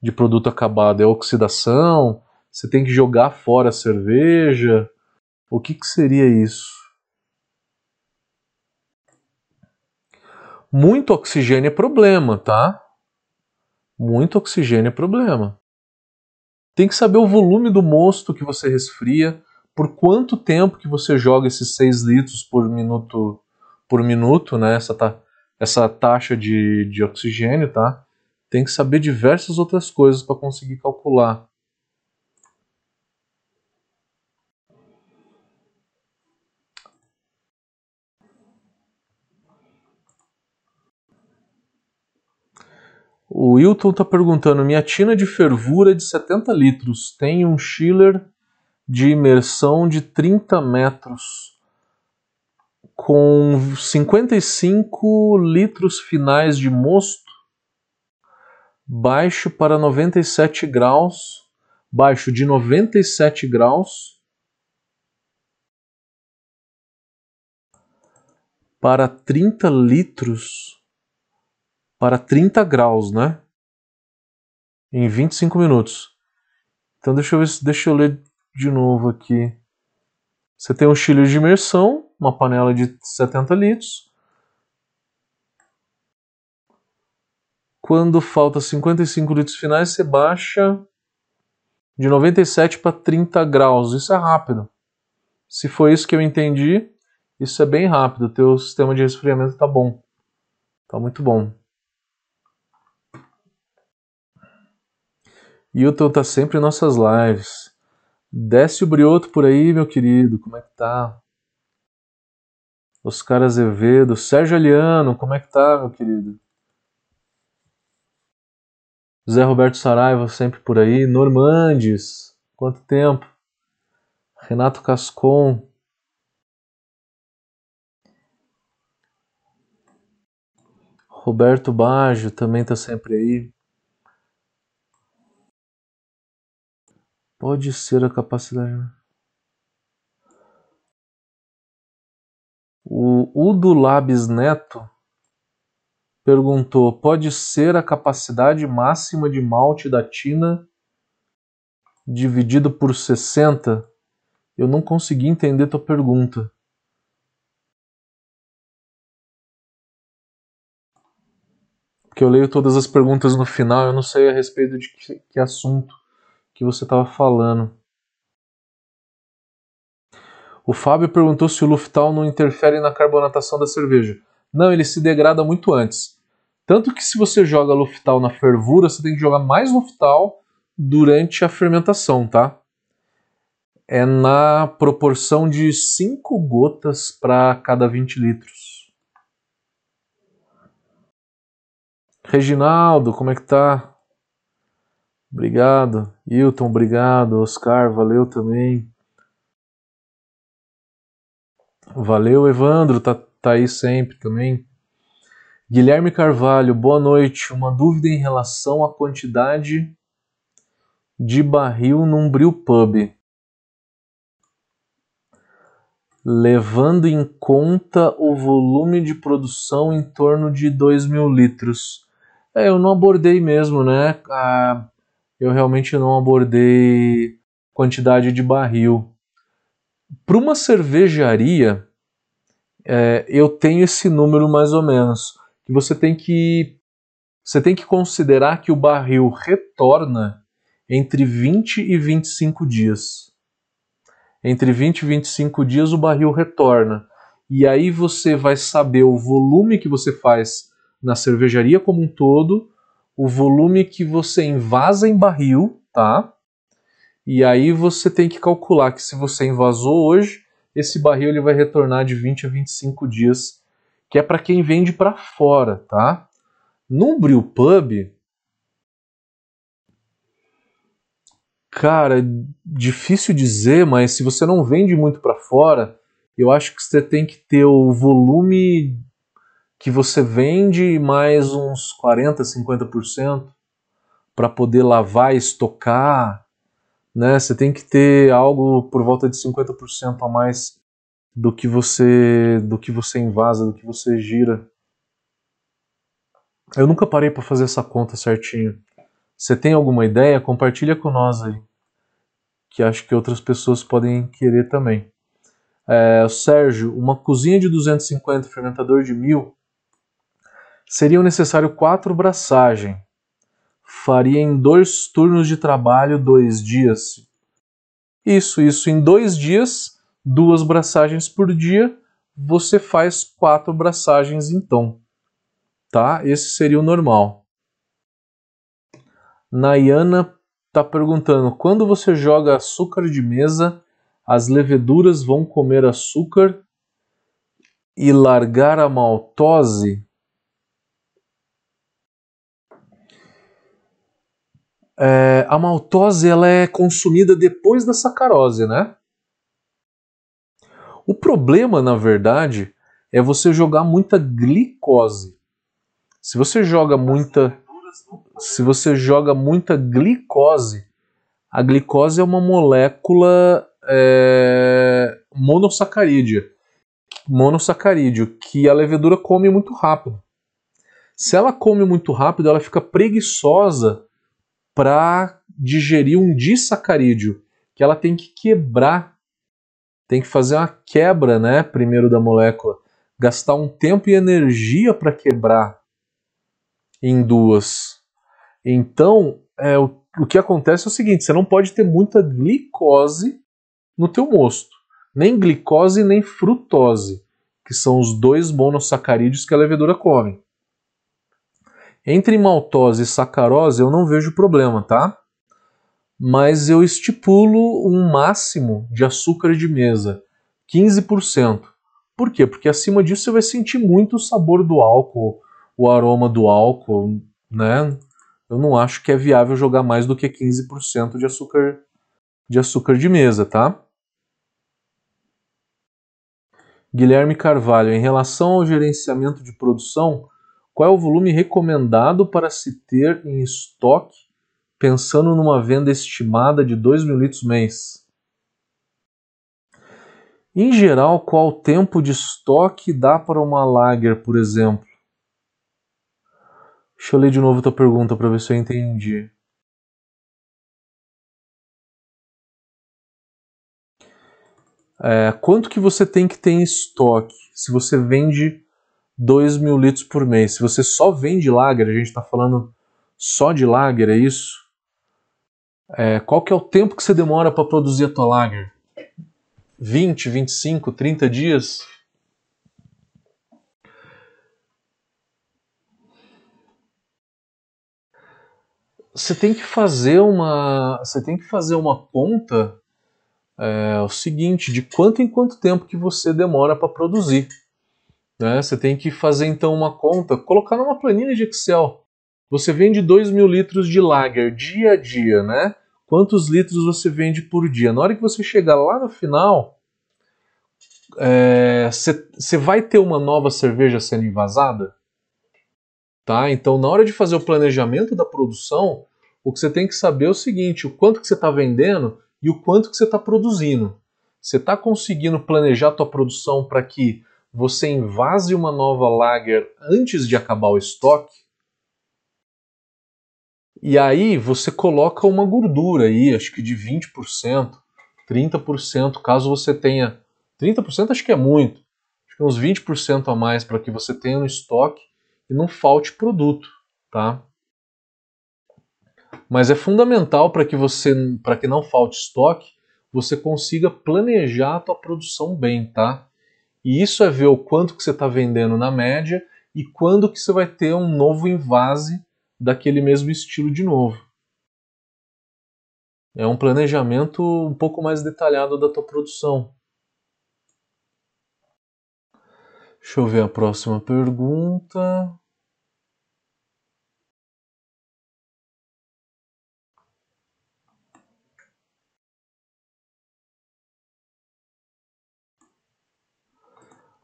[SPEAKER 1] de produto acabado? É oxidação? Você tem que jogar fora a cerveja? O que, que seria isso? Muito oxigênio é problema, tá? Muito oxigênio é problema. Tem que saber o volume do mosto que você resfria, por quanto tempo que você joga esses 6 litros por minuto, por minuto, né? Essa, ta essa taxa de, de oxigênio, tá? Tem que saber diversas outras coisas para conseguir calcular. O Wilton está perguntando: minha tina de fervura é de 70 litros tem um chiller de imersão de 30 metros com 55 litros finais de mosto, baixo para 97 graus, baixo de 97 graus para 30 litros para 30 graus, né? Em 25 minutos. Então deixa eu ver, deixa eu ler de novo aqui. Você tem um chiller de imersão uma panela de 70 litros. Quando falta 55 litros finais, você baixa de 97 para 30 graus. Isso é rápido. Se foi isso que eu entendi, isso é bem rápido. O teu sistema de resfriamento está bom. Está muito bom. Hilton tá sempre em nossas lives. Desce o brioto por aí, meu querido. Como é que tá? Oscar Azevedo. Sérgio Aliano, como é que tá, meu querido? Zé Roberto Saraiva sempre por aí. Normandes. Quanto tempo? Renato Cascon. Roberto Baggio também tá sempre aí. Pode ser a capacidade. Né? O Udo Labs Neto perguntou: pode ser a capacidade máxima de malte da Tina dividido por 60? Eu não consegui entender tua pergunta. Porque eu leio todas as perguntas no final, eu não sei a respeito de que, que assunto que você estava falando. O Fábio perguntou se o Luftal não interfere na carbonatação da cerveja. Não, ele se degrada muito antes. Tanto que se você joga Luftal na fervura, você tem que jogar mais Luftal durante a fermentação, tá? É na proporção de 5 gotas para cada 20 litros. Reginaldo, como é que tá? Obrigado. Hilton, obrigado. Oscar, valeu também. Valeu, Evandro, tá, tá aí sempre também. Guilherme Carvalho, boa noite. Uma dúvida em relação à quantidade de barril num brew pub. Levando em conta o volume de produção em torno de 2 mil litros. É, eu não abordei mesmo, né? Ah, eu realmente não abordei quantidade de barril. Para uma cervejaria, é, eu tenho esse número mais ou menos. Que você tem que você tem que considerar que o barril retorna entre 20 e 25 dias. Entre 20 e 25 dias o barril retorna. E aí você vai saber o volume que você faz na cervejaria como um todo o volume que você invasa em barril, tá? E aí você tem que calcular que se você invasou hoje, esse barril ele vai retornar de 20 a 25 dias, que é para quem vende para fora, tá? No brew pub, cara, difícil dizer, mas se você não vende muito para fora, eu acho que você tem que ter o volume que você vende mais uns 40, 50% para poder lavar estocar, né? Você tem que ter algo por volta de 50% a mais do que você do que você invasa, do que você gira. Eu nunca parei para fazer essa conta certinho. Você tem alguma ideia? Compartilha com nós aí, que acho que outras pessoas podem querer também. É, Sérgio, uma cozinha de 250 fermentador de mil seriam necessários quatro braçagens. Faria em dois turnos de trabalho, dois dias. Isso, isso. Em dois dias, duas braçagens por dia, você faz quatro braçagens então. Tá? Esse seria o normal. Nayana está perguntando: quando você joga açúcar de mesa, as leveduras vão comer açúcar e largar a maltose? É, a maltose ela é consumida depois da sacarose, né? O problema, na verdade, é você jogar muita glicose. Se você joga muita se você joga muita glicose, a glicose é uma molécula é, monossacarídea, monossacarídeo que a levedura come muito rápido. Se ela come muito rápido, ela fica preguiçosa para digerir um disacarídeo, que ela tem que quebrar tem que fazer uma quebra, né, primeiro da molécula, gastar um tempo e energia para quebrar em duas. Então, é, o, o que acontece é o seguinte, você não pode ter muita glicose no teu mosto, nem glicose nem frutose, que são os dois monossacarídeos que a levedura come. Entre maltose e sacarose eu não vejo problema, tá? Mas eu estipulo um máximo de açúcar de mesa, 15%. Por quê? Porque acima disso você vai sentir muito o sabor do álcool, o aroma do álcool, né? Eu não acho que é viável jogar mais do que 15% de açúcar de açúcar de mesa, tá? Guilherme Carvalho, em relação ao gerenciamento de produção, qual é o volume recomendado para se ter em estoque, pensando numa venda estimada de 2 mil litros mês? Em geral, qual tempo de estoque dá para uma lager, por exemplo? Deixa eu ler de novo a tua pergunta para ver se eu entendi. É, quanto que você tem que ter em estoque se você vende 2 mil litros por mês. Se você só vende lager, a gente está falando só de lager, é isso? É, qual que é o tempo que você demora para produzir a tua lager? 20, 25, 30 dias? Você tem que fazer uma, você tem que fazer uma conta é, o seguinte, de quanto em quanto tempo que você demora para produzir. Né? Você tem que fazer então uma conta, colocar numa planilha de Excel. Você vende 2 mil litros de lager dia a dia, né? Quantos litros você vende por dia? Na hora que você chegar lá no final, você é, vai ter uma nova cerveja sendo envasada? Tá? Então, na hora de fazer o planejamento da produção, o que você tem que saber é o seguinte: o quanto que você está vendendo e o quanto que você está produzindo. Você está conseguindo planejar a tua produção para que você invase uma nova lager antes de acabar o estoque, e aí você coloca uma gordura aí, acho que de 20%, 30%, caso você tenha. 30% acho que é muito. Acho que uns 20% a mais para que você tenha no estoque e não falte produto, tá? Mas é fundamental para que você, para que não falte estoque, você consiga planejar a tua produção bem, tá? E isso é ver o quanto que você está vendendo na média e quando que você vai ter um novo invase daquele mesmo estilo de novo. É um planejamento um pouco mais detalhado da tua produção. Deixa eu ver a próxima pergunta.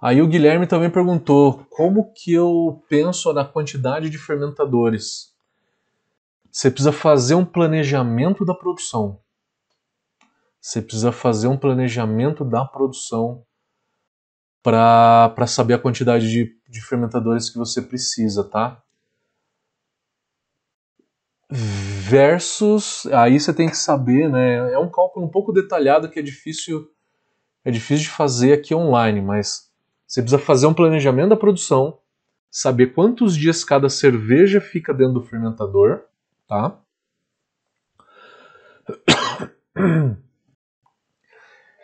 [SPEAKER 1] Aí o Guilherme também perguntou como que eu penso na quantidade de fermentadores. Você precisa fazer um planejamento da produção. Você precisa fazer um planejamento da produção para saber a quantidade de, de fermentadores que você precisa, tá? Versus, aí você tem que saber, né? É um cálculo um pouco detalhado que é difícil é difícil de fazer aqui online, mas você precisa fazer um planejamento da produção, saber quantos dias cada cerveja fica dentro do fermentador, tá?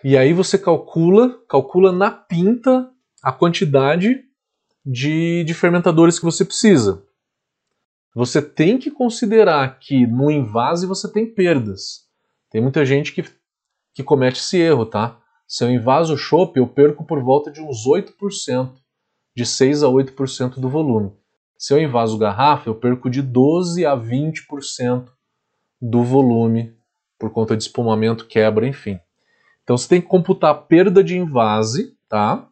[SPEAKER 1] E aí você calcula, calcula na pinta a quantidade de, de fermentadores que você precisa. Você tem que considerar que no invase você tem perdas. Tem muita gente que, que comete esse erro, tá? Se eu invaso o eu perco por volta de uns 8%, de 6 a 8% do volume. Se eu invaso garrafa, eu perco de 12 a 20% do volume por conta de espumamento, quebra, enfim. Então você tem que computar a perda de invase, tá?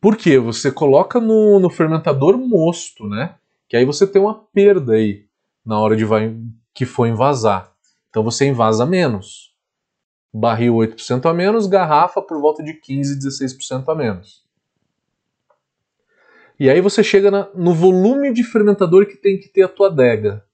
[SPEAKER 1] Por quê? Você coloca no, no fermentador mosto, né? Que aí você tem uma perda aí na hora de vai, que for invasar. Então você invasa menos barril 8% a menos, garrafa por volta de 15, 16% a menos. E aí você chega na, no volume de fermentador que tem que ter a tua adega.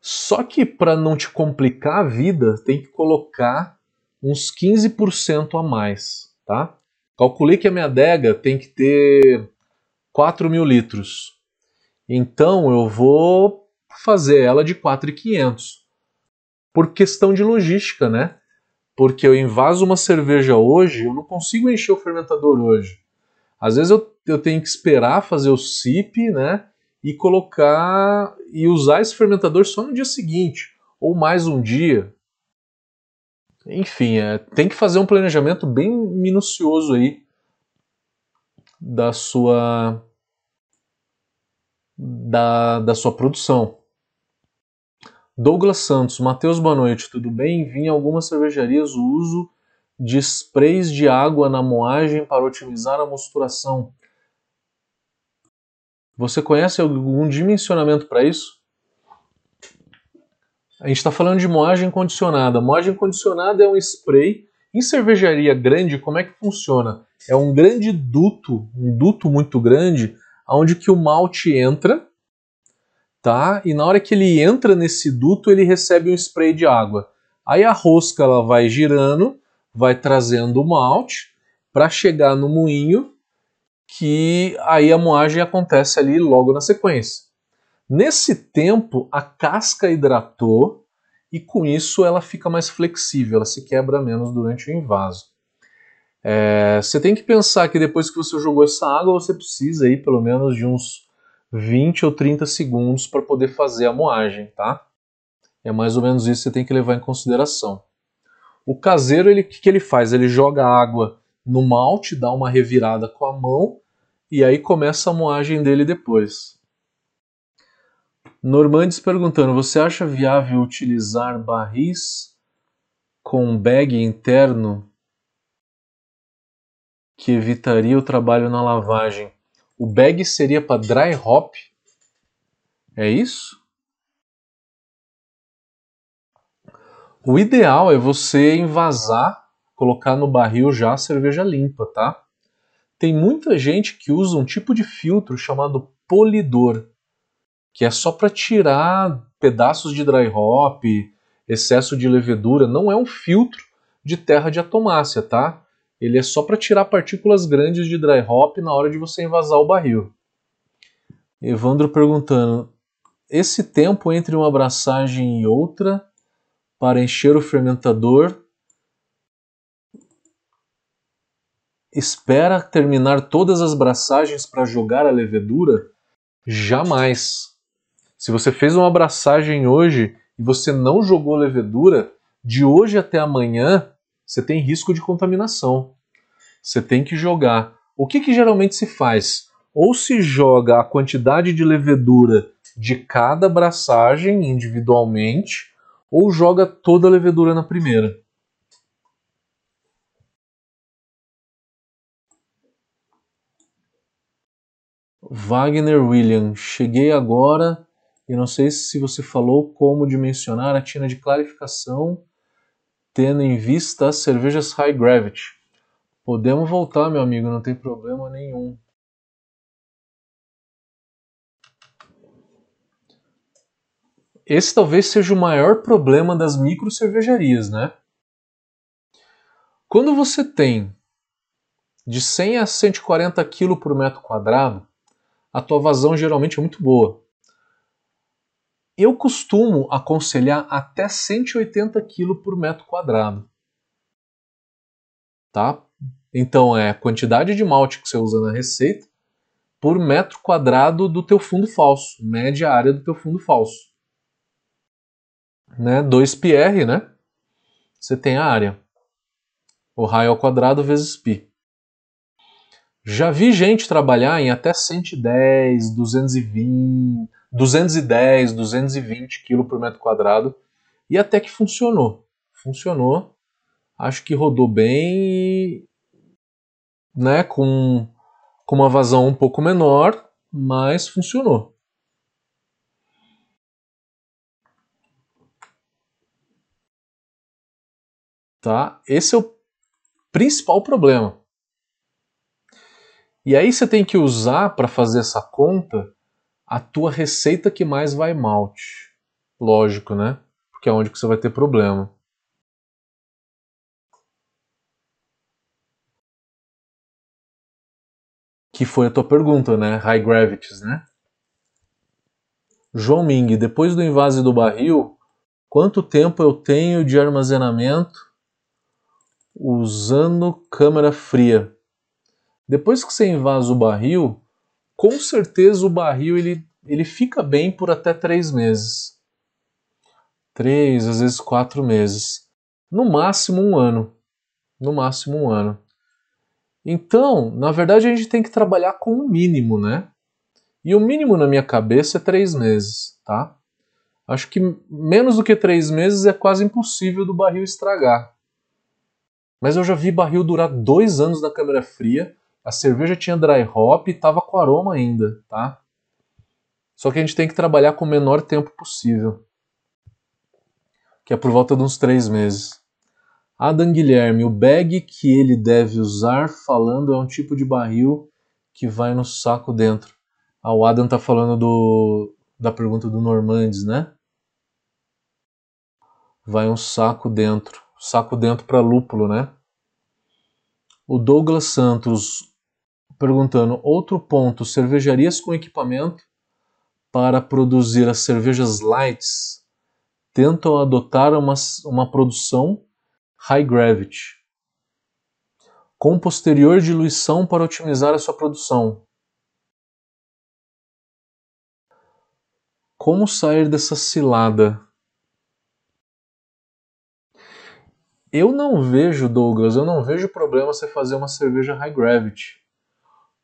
[SPEAKER 1] Só que para não te complicar a vida, tem que colocar uns 15% a mais, tá? Calculei que a minha adega tem que ter 4 mil litros. Então eu vou fazer ela de 4,500. Por questão de logística, né? Porque eu invaso uma cerveja hoje, eu não consigo encher o fermentador hoje. Às vezes eu, eu tenho que esperar fazer o SIP, né? E colocar e usar esse fermentador só no dia seguinte, ou mais um dia. Enfim, é, tem que fazer um planejamento bem minucioso aí da sua da, da sua produção. Douglas Santos, Matheus, boa noite, tudo bem? Vi em algumas cervejarias o uso de sprays de água na moagem para otimizar a mosturação. Você conhece algum dimensionamento para isso? A gente está falando de moagem condicionada. Moagem condicionada é um spray. Em cervejaria grande, como é que funciona? É um grande duto, um duto muito grande, onde que o malte entra tá? E na hora que ele entra nesse duto, ele recebe um spray de água. Aí a rosca ela vai girando, vai trazendo o malte para chegar no moinho, que aí a moagem acontece ali logo na sequência. Nesse tempo, a casca hidratou e com isso ela fica mais flexível, ela se quebra menos durante o invaso. É, você tem que pensar que depois que você jogou essa água, você precisa aí pelo menos de uns 20 ou 30 segundos para poder fazer a moagem, tá? É mais ou menos isso que você tem que levar em consideração. O caseiro, ele, que, que ele faz? Ele joga água no malte, dá uma revirada com a mão e aí começa a moagem dele depois. Normandes perguntando: você acha viável utilizar barris com bag interno que evitaria o trabalho na lavagem? O bag seria para dry hop? É isso? O ideal é você envasar, colocar no barril já a cerveja limpa, tá? Tem muita gente que usa um tipo de filtro chamado polidor, que é só para tirar pedaços de dry hop, excesso de levedura. Não é um filtro de terra de atomácia, tá? Ele é só para tirar partículas grandes de dry hop na hora de você envasar o barril. Evandro perguntando: esse tempo entre uma abraçagem e outra para encher o fermentador espera terminar todas as braçagens para jogar a levedura? Jamais. Se você fez uma abraçagem hoje e você não jogou levedura, de hoje até amanhã você tem risco de contaminação. Você tem que jogar. O que, que geralmente se faz? Ou se joga a quantidade de levedura de cada abraçagem individualmente, ou joga toda a levedura na primeira. Wagner William, cheguei agora e não sei se você falou como dimensionar a tina de clarificação tendo em vista as cervejas High Gravity. Podemos voltar, meu amigo, não tem problema nenhum. Esse talvez seja o maior problema das micro cervejarias, né? Quando você tem de 100 a 140 kg por metro quadrado, a tua vazão geralmente é muito boa. Eu costumo aconselhar até 180 kg por metro quadrado. Tá? Então é a quantidade de malte que você usa na receita por metro quadrado do teu fundo falso, média área do teu fundo falso. Né? 2πr, né? Você tem a área. O raio ao quadrado vezes π. Já vi gente trabalhar em até 110, 220, 210, 220 kg por metro quadrado e até que funcionou. Funcionou. Acho que rodou bem, né, com, com uma vazão um pouco menor, mas funcionou. Tá? Esse é o principal problema. E aí você tem que usar para fazer essa conta a tua receita que mais vai malte. Lógico, né? Porque é onde que você vai ter problema. Que foi a tua pergunta, né? High gravities, né? João Ming, depois do invase do barril, quanto tempo eu tenho de armazenamento usando câmera fria? Depois que você invasa o barril, com certeza o barril ele, ele fica bem por até três meses. Três, às vezes quatro meses. No máximo um ano. No máximo um ano. Então, na verdade, a gente tem que trabalhar com o mínimo, né? E o mínimo na minha cabeça é três meses, tá? Acho que menos do que três meses é quase impossível do barril estragar. Mas eu já vi barril durar dois anos na câmera fria a cerveja tinha dry hop e estava com aroma ainda, tá? Só que a gente tem que trabalhar com o menor tempo possível, que é por volta de uns três meses. Adam Guilherme, o bag que ele deve usar falando é um tipo de barril que vai no saco dentro. Ah, o Adam tá falando do, da pergunta do Normandes, né? Vai um saco dentro. Saco dentro para lúpulo, né? O Douglas Santos, perguntando outro ponto: cervejarias com equipamento para produzir as cervejas lights tentam adotar uma, uma produção high gravity com posterior diluição para otimizar a sua produção. Como sair dessa cilada? Eu não vejo, Douglas, eu não vejo problema você fazer uma cerveja high gravity.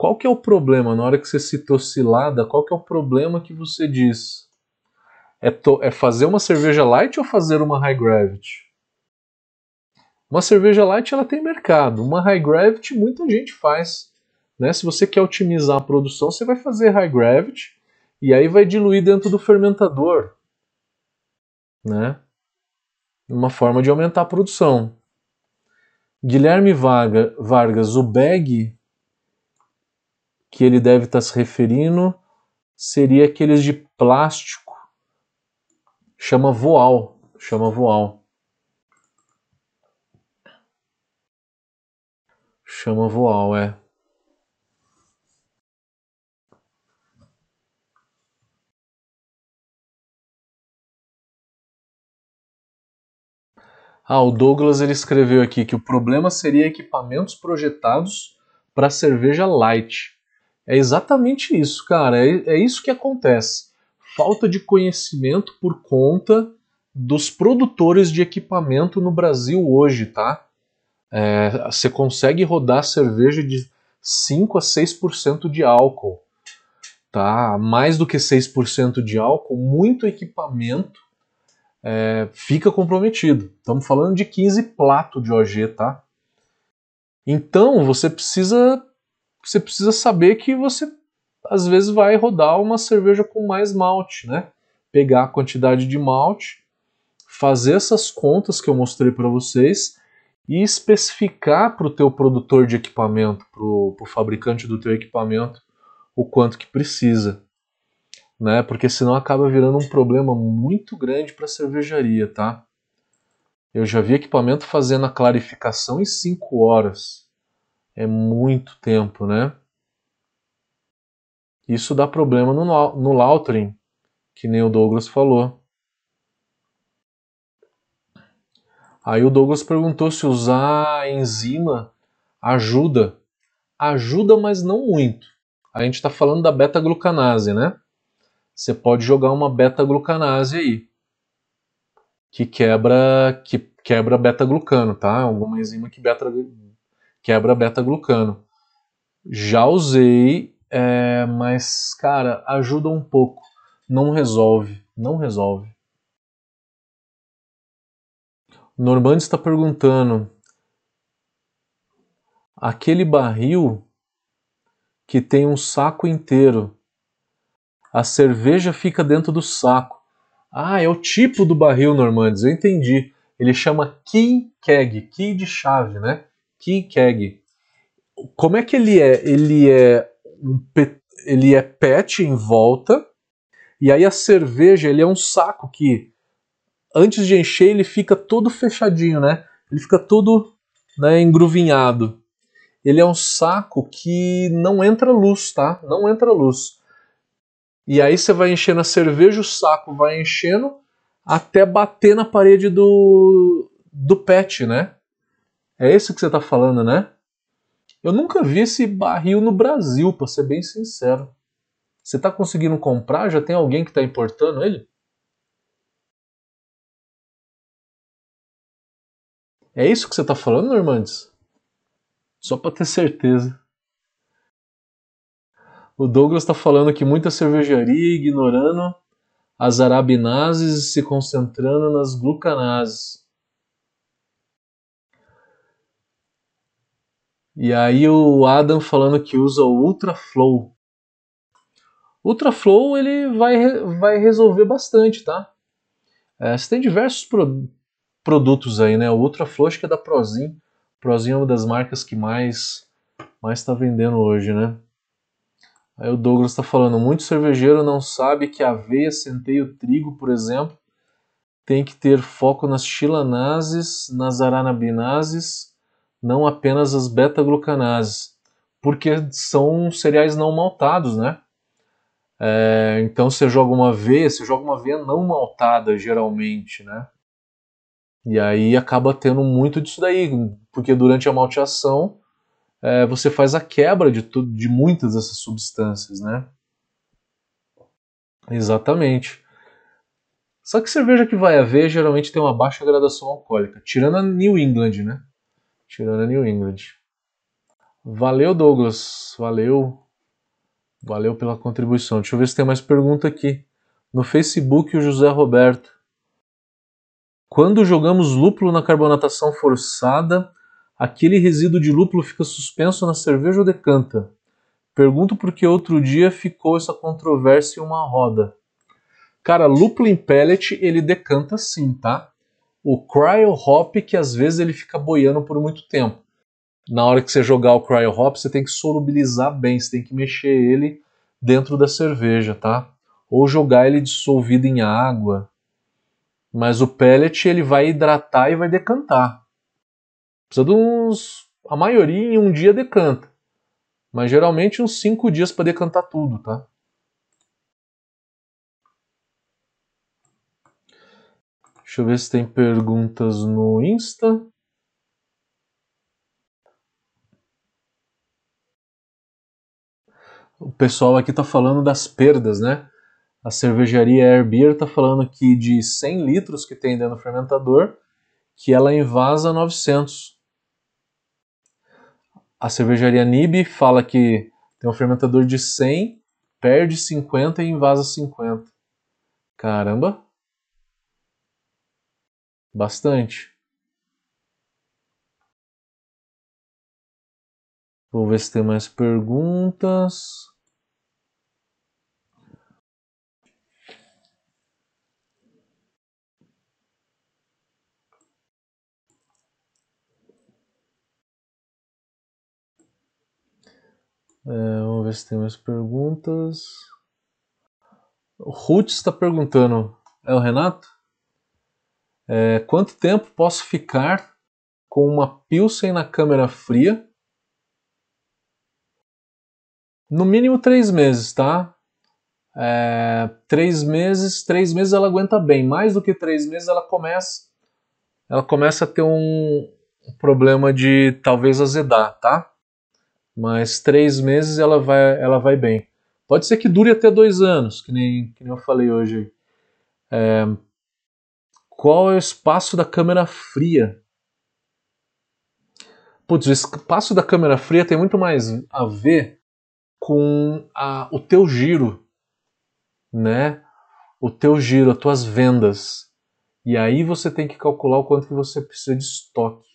[SPEAKER 1] Qual que é o problema? Na hora que você citou cilada, qual que é o problema que você diz? É, é fazer uma cerveja light ou fazer uma high gravity? Uma cerveja light ela tem mercado, uma high gravity muita gente faz. Né? Se você quer otimizar a produção, você vai fazer high gravity e aí vai diluir dentro do fermentador. Né? Uma forma de aumentar a produção. Guilherme Vargas, o bag que ele deve estar se referindo seria aqueles de plástico. Chama voal, chama voal. Chama voal, é. Ah, o Douglas ele escreveu aqui que o problema seria equipamentos projetados para cerveja light. É exatamente isso, cara. É, é isso que acontece. Falta de conhecimento por conta dos produtores de equipamento no Brasil hoje, tá? É, você consegue rodar cerveja de 5 a 6% de álcool, tá? Mais do que 6% de álcool, muito equipamento é, fica comprometido. Estamos falando de 15 plato de OG, tá? Então você precisa você precisa saber que você às vezes vai rodar uma cerveja com mais malte, né? Pegar a quantidade de malte, fazer essas contas que eu mostrei para vocês e especificar para o teu produtor de equipamento, para o fabricante do teu equipamento, o quanto que precisa, né? Porque senão acaba virando um problema muito grande para a cervejaria, tá? Eu já vi equipamento fazendo a clarificação em 5 horas é muito tempo, né? Isso dá problema no, no Lautrin, que nem o Douglas falou. Aí o Douglas perguntou se usar enzima ajuda. Ajuda, mas não muito. A gente está falando da beta-glucanase, né? Você pode jogar uma beta-glucanase aí, que quebra que quebra beta-glucano, tá? Alguma enzima que beta, quebra beta-glucano. Já usei, é, mas, cara, ajuda um pouco. Não resolve, não resolve. Normando está perguntando: aquele barril que tem um saco inteiro, a cerveja fica dentro do saco. Ah, é o tipo do barril, Normandes, eu entendi. Ele chama key keg, key de chave, né? Keg. Como é que ele é? Ele é um ele é PET em volta e aí a cerveja ele é um saco que antes de encher ele fica todo fechadinho, né? Ele fica todo né, engruvinhado. ele é um saco que não entra luz, tá? Não entra luz. E aí você vai enchendo a cerveja, o saco vai enchendo até bater na parede do, do pet, né? É isso que você tá falando, né? Eu nunca vi esse barril no Brasil, para ser bem sincero. Você tá conseguindo comprar? Já tem alguém que tá importando ele? É isso que você tá falando, Normandes? Só para ter certeza. O Douglas está falando que muita cervejaria ignorando as arabinases e se concentrando nas glucanases. E aí o Adam falando que usa o Ultraflow. Ultraflow ele vai, vai resolver bastante, tá? É, você tem diversos pro, produtos aí, né? O Ultraflow acho que é da Prozin. Prozin é uma das marcas que mais mais está vendendo hoje, né? Aí o Douglas está falando, muito cervejeiro não sabe que a aveia, centeio, trigo, por exemplo, tem que ter foco nas chilanases, nas aranabinases, não apenas as beta-glucanases, porque são cereais não maltados, né? É, então você joga uma aveia, você joga uma aveia não maltada, geralmente, né? E aí acaba tendo muito disso daí, porque durante a malteação é, você faz a quebra de, de muitas dessas substâncias, né? Exatamente. Só que cerveja que vai haver geralmente tem uma baixa gradação alcoólica, tirando a New England, né? Tirando a New England. Valeu, Douglas. Valeu. Valeu pela contribuição. Deixa eu ver se tem mais pergunta aqui. No Facebook, o José Roberto. Quando jogamos lúpulo na carbonatação forçada, aquele resíduo de lúpulo fica suspenso na cerveja ou decanta? Pergunto porque outro dia ficou essa controvérsia em uma roda. Cara, lúpulo em pellet ele decanta sim, tá? O cryo hop que às vezes ele fica boiando por muito tempo. Na hora que você jogar o cryo hop, você tem que solubilizar bem, você tem que mexer ele dentro da cerveja, tá? Ou jogar ele dissolvido em água. Mas o pellet ele vai hidratar e vai decantar. Precisa de uns. A maioria em um dia decanta. Mas geralmente uns 5 dias para decantar tudo, tá? Deixa eu ver se tem perguntas no Insta. O pessoal aqui está falando das perdas, né? A cervejaria Airbeer está falando que de 100 litros que tem dentro do fermentador, que ela invasa 900. A cervejaria Nib fala que tem um fermentador de 100, perde 50 e invasa 50. Caramba! Bastante. Vou ver se tem mais perguntas. É, vamos ver se tem mais perguntas. O Ruth está perguntando: é o Renato? É, quanto tempo posso ficar com uma Pilsen na câmera fria? No mínimo três meses, tá? É, três meses, três meses ela aguenta bem. Mais do que três meses ela começa, ela começa a ter um problema de talvez azedar, tá? Mas três meses ela vai, ela vai bem. Pode ser que dure até dois anos, que nem, que nem eu falei hoje. É, qual é o espaço da câmera fria? Putz, o espaço da câmera fria tem muito mais a ver com a, o teu giro, né? O teu giro, as tuas vendas. E aí você tem que calcular o quanto que você precisa de estoque.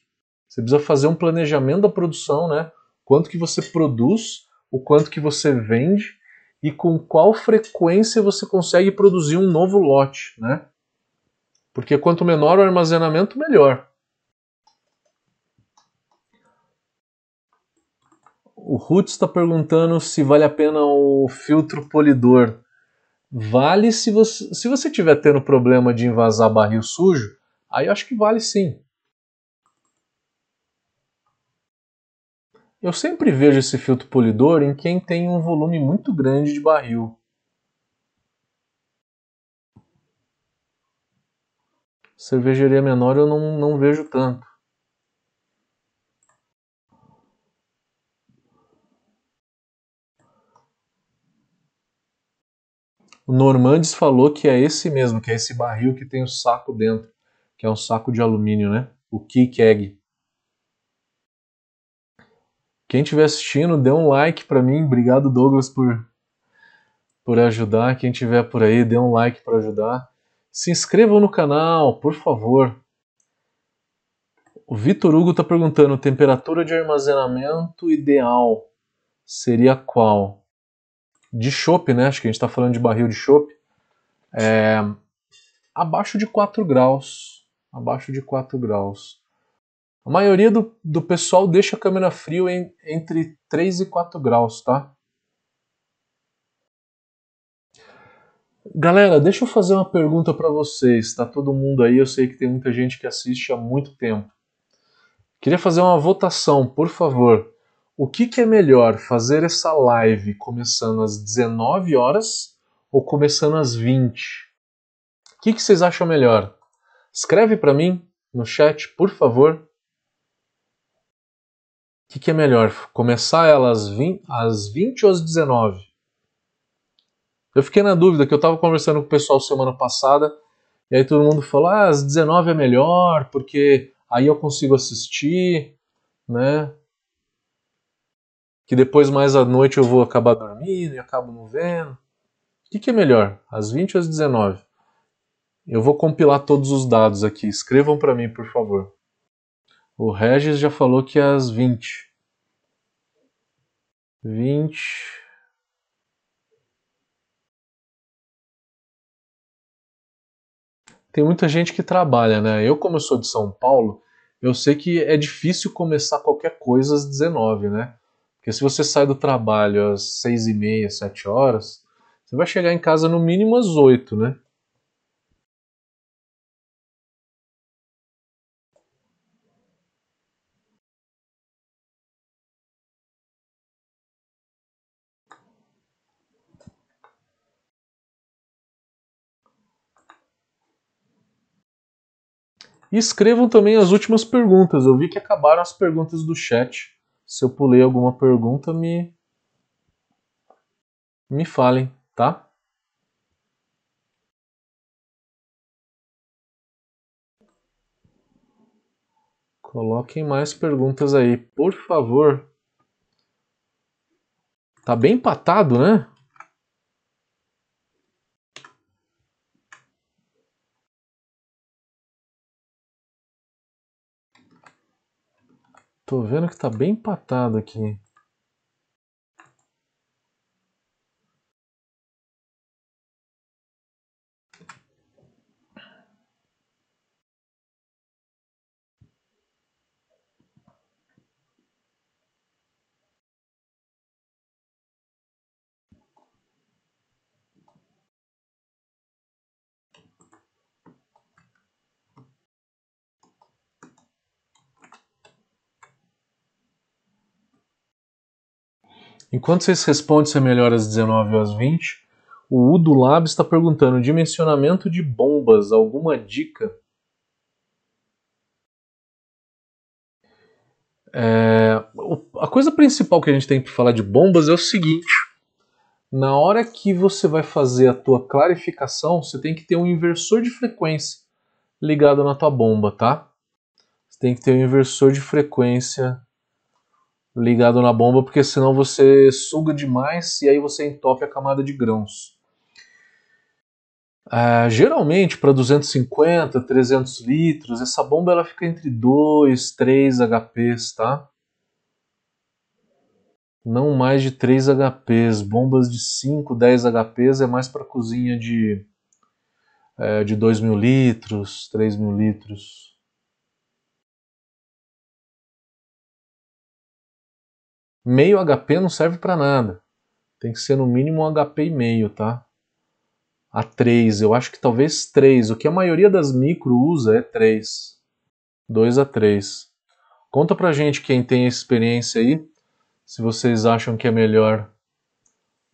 [SPEAKER 1] Você precisa fazer um planejamento da produção, né? quanto que você produz, o quanto que você vende e com qual frequência você consegue produzir um novo lote, né? Porque quanto menor o armazenamento, melhor. O Ruth está perguntando se vale a pena o filtro polidor. Vale se você, se você tiver tendo problema de invasar barril sujo, aí eu acho que vale sim. Eu sempre vejo esse filtro polidor em quem tem um volume muito grande de barril. Cervejaria menor eu não, não vejo tanto. O Normandes falou que é esse mesmo, que é esse barril que tem o saco dentro, que é um saco de alumínio, né? O Keg. Quem estiver assistindo, dê um like para mim. Obrigado, Douglas, por, por ajudar. Quem estiver por aí, dê um like para ajudar. Se inscrevam no canal, por favor. O Vitor Hugo está perguntando: temperatura de armazenamento ideal seria qual? De chopp, né? Acho que a gente está falando de barril de chopp. É, abaixo de 4 graus. Abaixo de 4 graus. A maioria do, do pessoal deixa a câmera frio em, entre 3 e 4 graus, tá? Galera, deixa eu fazer uma pergunta para vocês. Tá todo mundo aí, eu sei que tem muita gente que assiste há muito tempo. Queria fazer uma votação, por favor. O que, que é melhor, fazer essa live começando às 19 horas ou começando às 20? O que, que vocês acham melhor? Escreve para mim no chat, por favor. O que, que, é melhor? Começar ela às 20, às 20 ou às 19? Eu fiquei na dúvida, que eu estava conversando com o pessoal semana passada, e aí todo mundo falou, ah, às 19 é melhor, porque aí eu consigo assistir, né? Que depois mais à noite eu vou acabar dormindo e acabo não vendo. O que, que é melhor, às 20 ou às 19? Eu vou compilar todos os dados aqui. Escrevam para mim, por favor. O Regis já falou que é às 20. 20. Tem muita gente que trabalha, né? Eu, como eu sou de São Paulo, eu sei que é difícil começar qualquer coisa às 19, né? Porque se você sai do trabalho às 6 e meia, 7 horas, você vai chegar em casa no mínimo às 8, né? E escrevam também as últimas perguntas. Eu vi que acabaram as perguntas do chat. Se eu pulei alguma pergunta, me me falem, tá? Coloquem mais perguntas aí, por favor. Tá bem empatado, né? Tô vendo que tá bem empatado aqui. Enquanto vocês respondem se é melhor às 19 ou às 20, o Udo Lab está perguntando: dimensionamento de bombas, alguma dica? É, a coisa principal que a gente tem para falar de bombas é o seguinte: na hora que você vai fazer a tua clarificação, você tem que ter um inversor de frequência ligado na tua bomba, tá? Você tem que ter um inversor de frequência ligado na bomba, porque senão você suga demais e aí você entope a camada de grãos. Uh, geralmente, para 250, 300 litros, essa bomba ela fica entre 2, 3 HPs, tá? Não mais de 3 HPs. Bombas de 5, 10 HPs é mais para cozinha de, é, de 2 mil litros, 3 mil litros. Meio HP não serve para nada. Tem que ser no mínimo um HP e meio, tá? A 3, eu acho que talvez 3. O que a maioria das micro usa é 3. 2 a 3. Conta pra gente quem tem experiência aí. Se vocês acham que é melhor.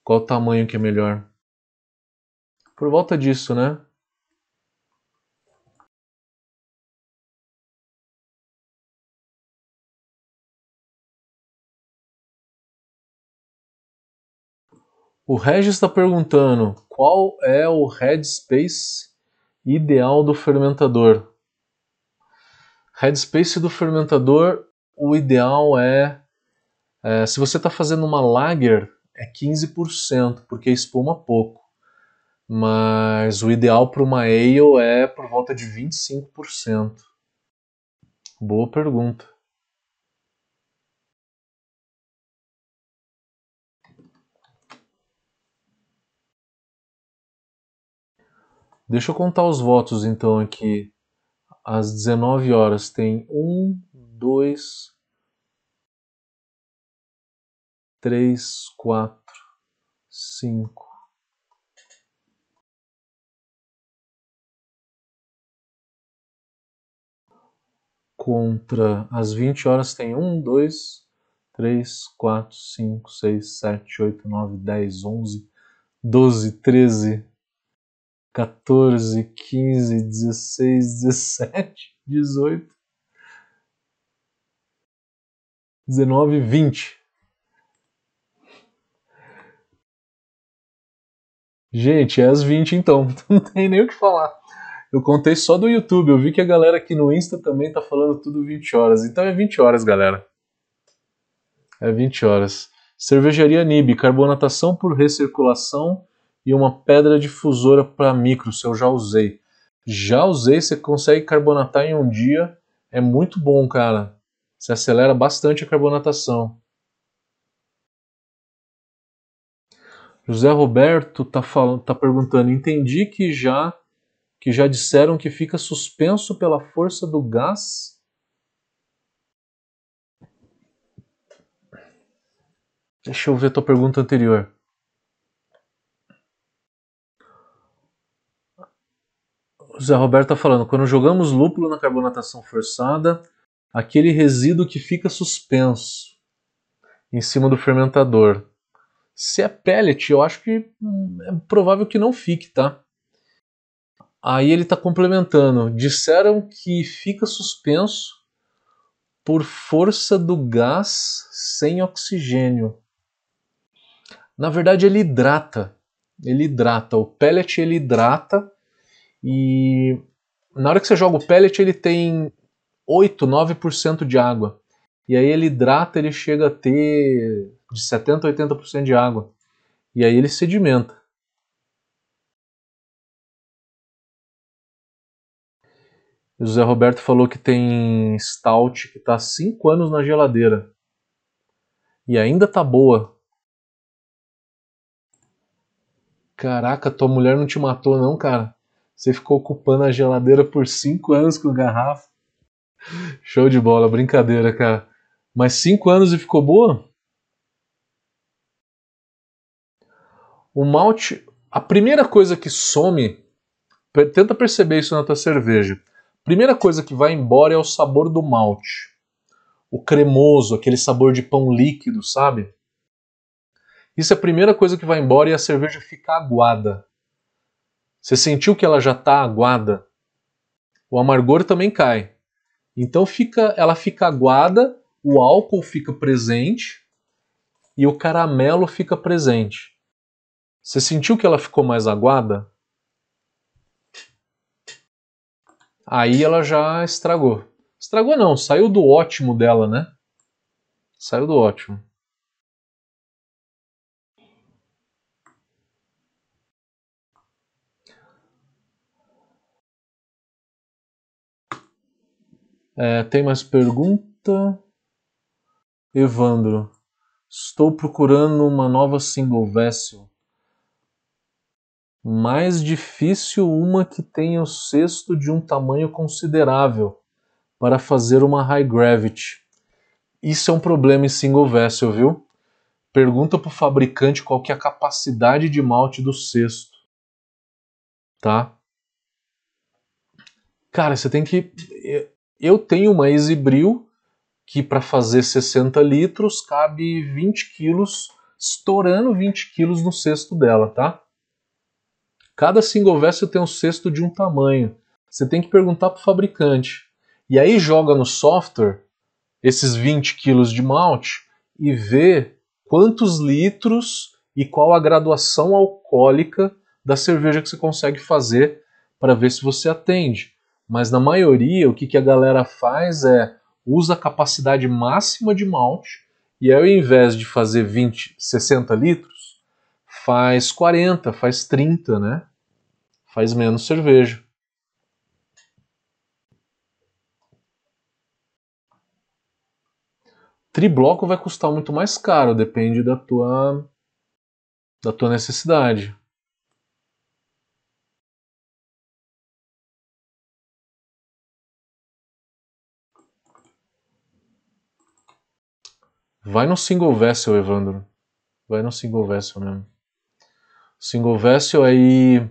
[SPEAKER 1] Qual o tamanho que é melhor? Por volta disso, né? O Regis está perguntando qual é o headspace ideal do fermentador. Headspace do fermentador, o ideal é, é se você está fazendo uma lager, é 15%, porque espuma pouco. Mas o ideal para uma ale é por volta de 25%. Boa pergunta. Deixa eu contar os votos então aqui. Às 19 horas tem um, dois, três, quatro, cinco. Contra às 20 horas tem um, dois, três, quatro, cinco, seis, sete, oito, nove, dez, onze, doze, treze. 14, 15, 16, 17, 18, 19, 20. Gente, é às 20 então, não tem nem o que falar. Eu contei só do YouTube, eu vi que a galera aqui no Insta também tá falando tudo 20 horas. Então é 20 horas, galera. É 20 horas. Cervejaria Nib, carbonatação por recirculação e uma pedra difusora para micros, eu já usei. Já usei, você consegue carbonatar em um dia, é muito bom, cara. Você acelera bastante a carbonatação. José Roberto tá, falando, tá perguntando, entendi que já que já disseram que fica suspenso pela força do gás. Deixa eu ver a tua pergunta anterior. O Zé Roberto está falando, quando jogamos lúpulo na carbonatação forçada, aquele resíduo que fica suspenso em cima do fermentador. Se é pellet, eu acho que hum, é provável que não fique, tá? Aí ele está complementando. Disseram que fica suspenso por força do gás sem oxigênio. Na verdade, ele hidrata. Ele hidrata. O pellet ele hidrata e na hora que você joga o pellet, ele tem 8, 9% de água. E aí ele hidrata, ele chega a ter de 70 a 80% de água. E aí ele sedimenta. O José Roberto falou que tem stout que está 5 anos na geladeira. E ainda tá boa. Caraca, tua mulher não te matou não, cara? Você ficou ocupando a geladeira por cinco anos com garrafa. Show de bola, brincadeira, cara. Mas cinco anos e ficou boa? O malte, a primeira coisa que some, tenta perceber isso na tua cerveja. Primeira coisa que vai embora é o sabor do malte. O cremoso, aquele sabor de pão líquido, sabe? Isso é a primeira coisa que vai embora e a cerveja fica aguada. Você sentiu que ela já está aguada? O amargor também cai. Então fica, ela fica aguada, o álcool fica presente e o caramelo fica presente. Você sentiu que ela ficou mais aguada? Aí ela já estragou. Estragou não, saiu do ótimo dela, né? Saiu do ótimo. É, tem mais pergunta? Evandro, estou procurando uma nova single vessel. Mais difícil uma que tenha o cesto de um tamanho considerável para fazer uma high gravity. Isso é um problema em single vessel, viu? Pergunta para o fabricante qual que é a capacidade de malte do cesto. Tá? Cara, você tem que eu tenho uma Exibril que para fazer 60 litros cabe 20 quilos, estourando 20 quilos no cesto dela, tá? Cada single vessel tem um cesto de um tamanho. Você tem que perguntar para o fabricante. E aí joga no software esses 20 quilos de malte e vê quantos litros e qual a graduação alcoólica da cerveja que você consegue fazer para ver se você atende. Mas na maioria, o que, que a galera faz é usa a capacidade máxima de malte e ao invés de fazer 20, 60 litros, faz 40, faz 30, né? Faz menos cerveja. Tribloco vai custar muito mais caro, depende da tua da tua necessidade. Vai no single vessel, Evandro. Vai no single vessel mesmo. Single vessel aí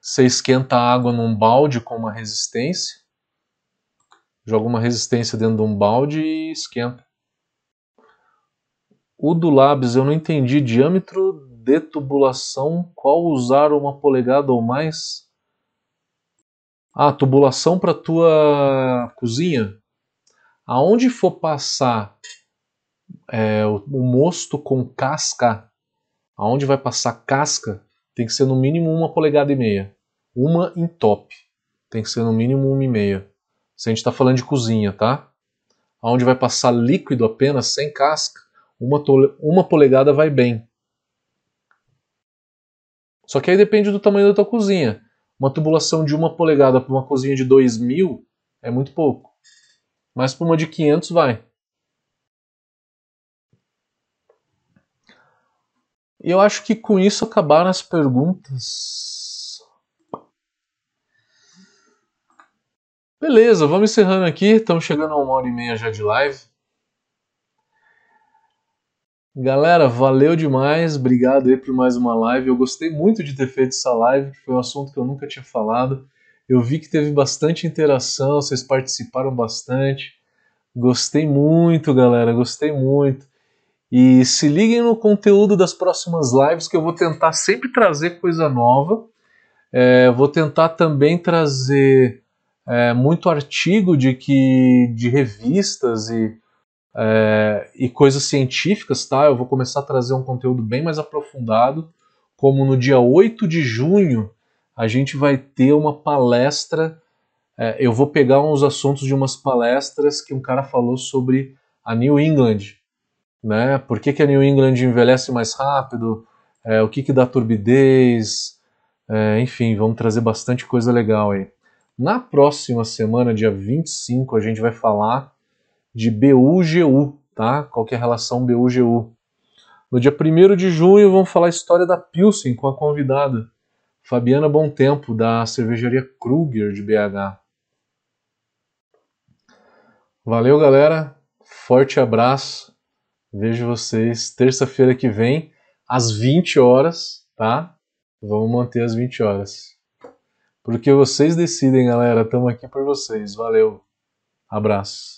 [SPEAKER 1] você esquenta a água num balde com uma resistência, joga uma resistência dentro de um balde e esquenta. O do Labs eu não entendi. Diâmetro de tubulação, qual usar uma polegada ou mais? Ah, tubulação para tua cozinha. Aonde for passar é, o, o mosto com casca, aonde vai passar casca, tem que ser no mínimo uma polegada e meia. Uma em top. Tem que ser no mínimo uma e meia. Se a gente está falando de cozinha, tá? Aonde vai passar líquido apenas, sem casca, uma, uma polegada vai bem. Só que aí depende do tamanho da tua cozinha. Uma tubulação de uma polegada para uma cozinha de 2000 é muito pouco. Mas para uma de 500 vai. E eu acho que com isso acabaram as perguntas. Beleza, vamos encerrando aqui. Estamos chegando a uma hora e meia já de live. Galera, valeu demais, obrigado aí por mais uma live. Eu gostei muito de ter feito essa live, foi um assunto que eu nunca tinha falado. Eu vi que teve bastante interação, vocês participaram bastante. Gostei muito, galera, gostei muito. E se liguem no conteúdo das próximas lives que eu vou tentar sempre trazer coisa nova. É, vou tentar também trazer é, muito artigo de que de revistas e é, e coisas científicas, tá? Eu vou começar a trazer um conteúdo bem mais aprofundado, como no dia 8 de junho a gente vai ter uma palestra. É, eu vou pegar uns assuntos de umas palestras que um cara falou sobre a New England, né? Por que, que a New England envelhece mais rápido? É, o que, que dá turbidez? É, enfim, vamos trazer bastante coisa legal aí. Na próxima semana, dia 25, a gente vai falar de BUGU, tá? Qual que é a relação BUGU? No dia 1 de junho vamos falar a história da Pilsen com a convidada Fabiana Bom Tempo, da cervejaria Kruger de BH. Valeu, galera. Forte abraço. Vejo vocês terça-feira que vem, às 20 horas, tá? Vamos manter às 20 horas. Porque vocês decidem, galera. Estamos aqui por vocês. Valeu. Abraço.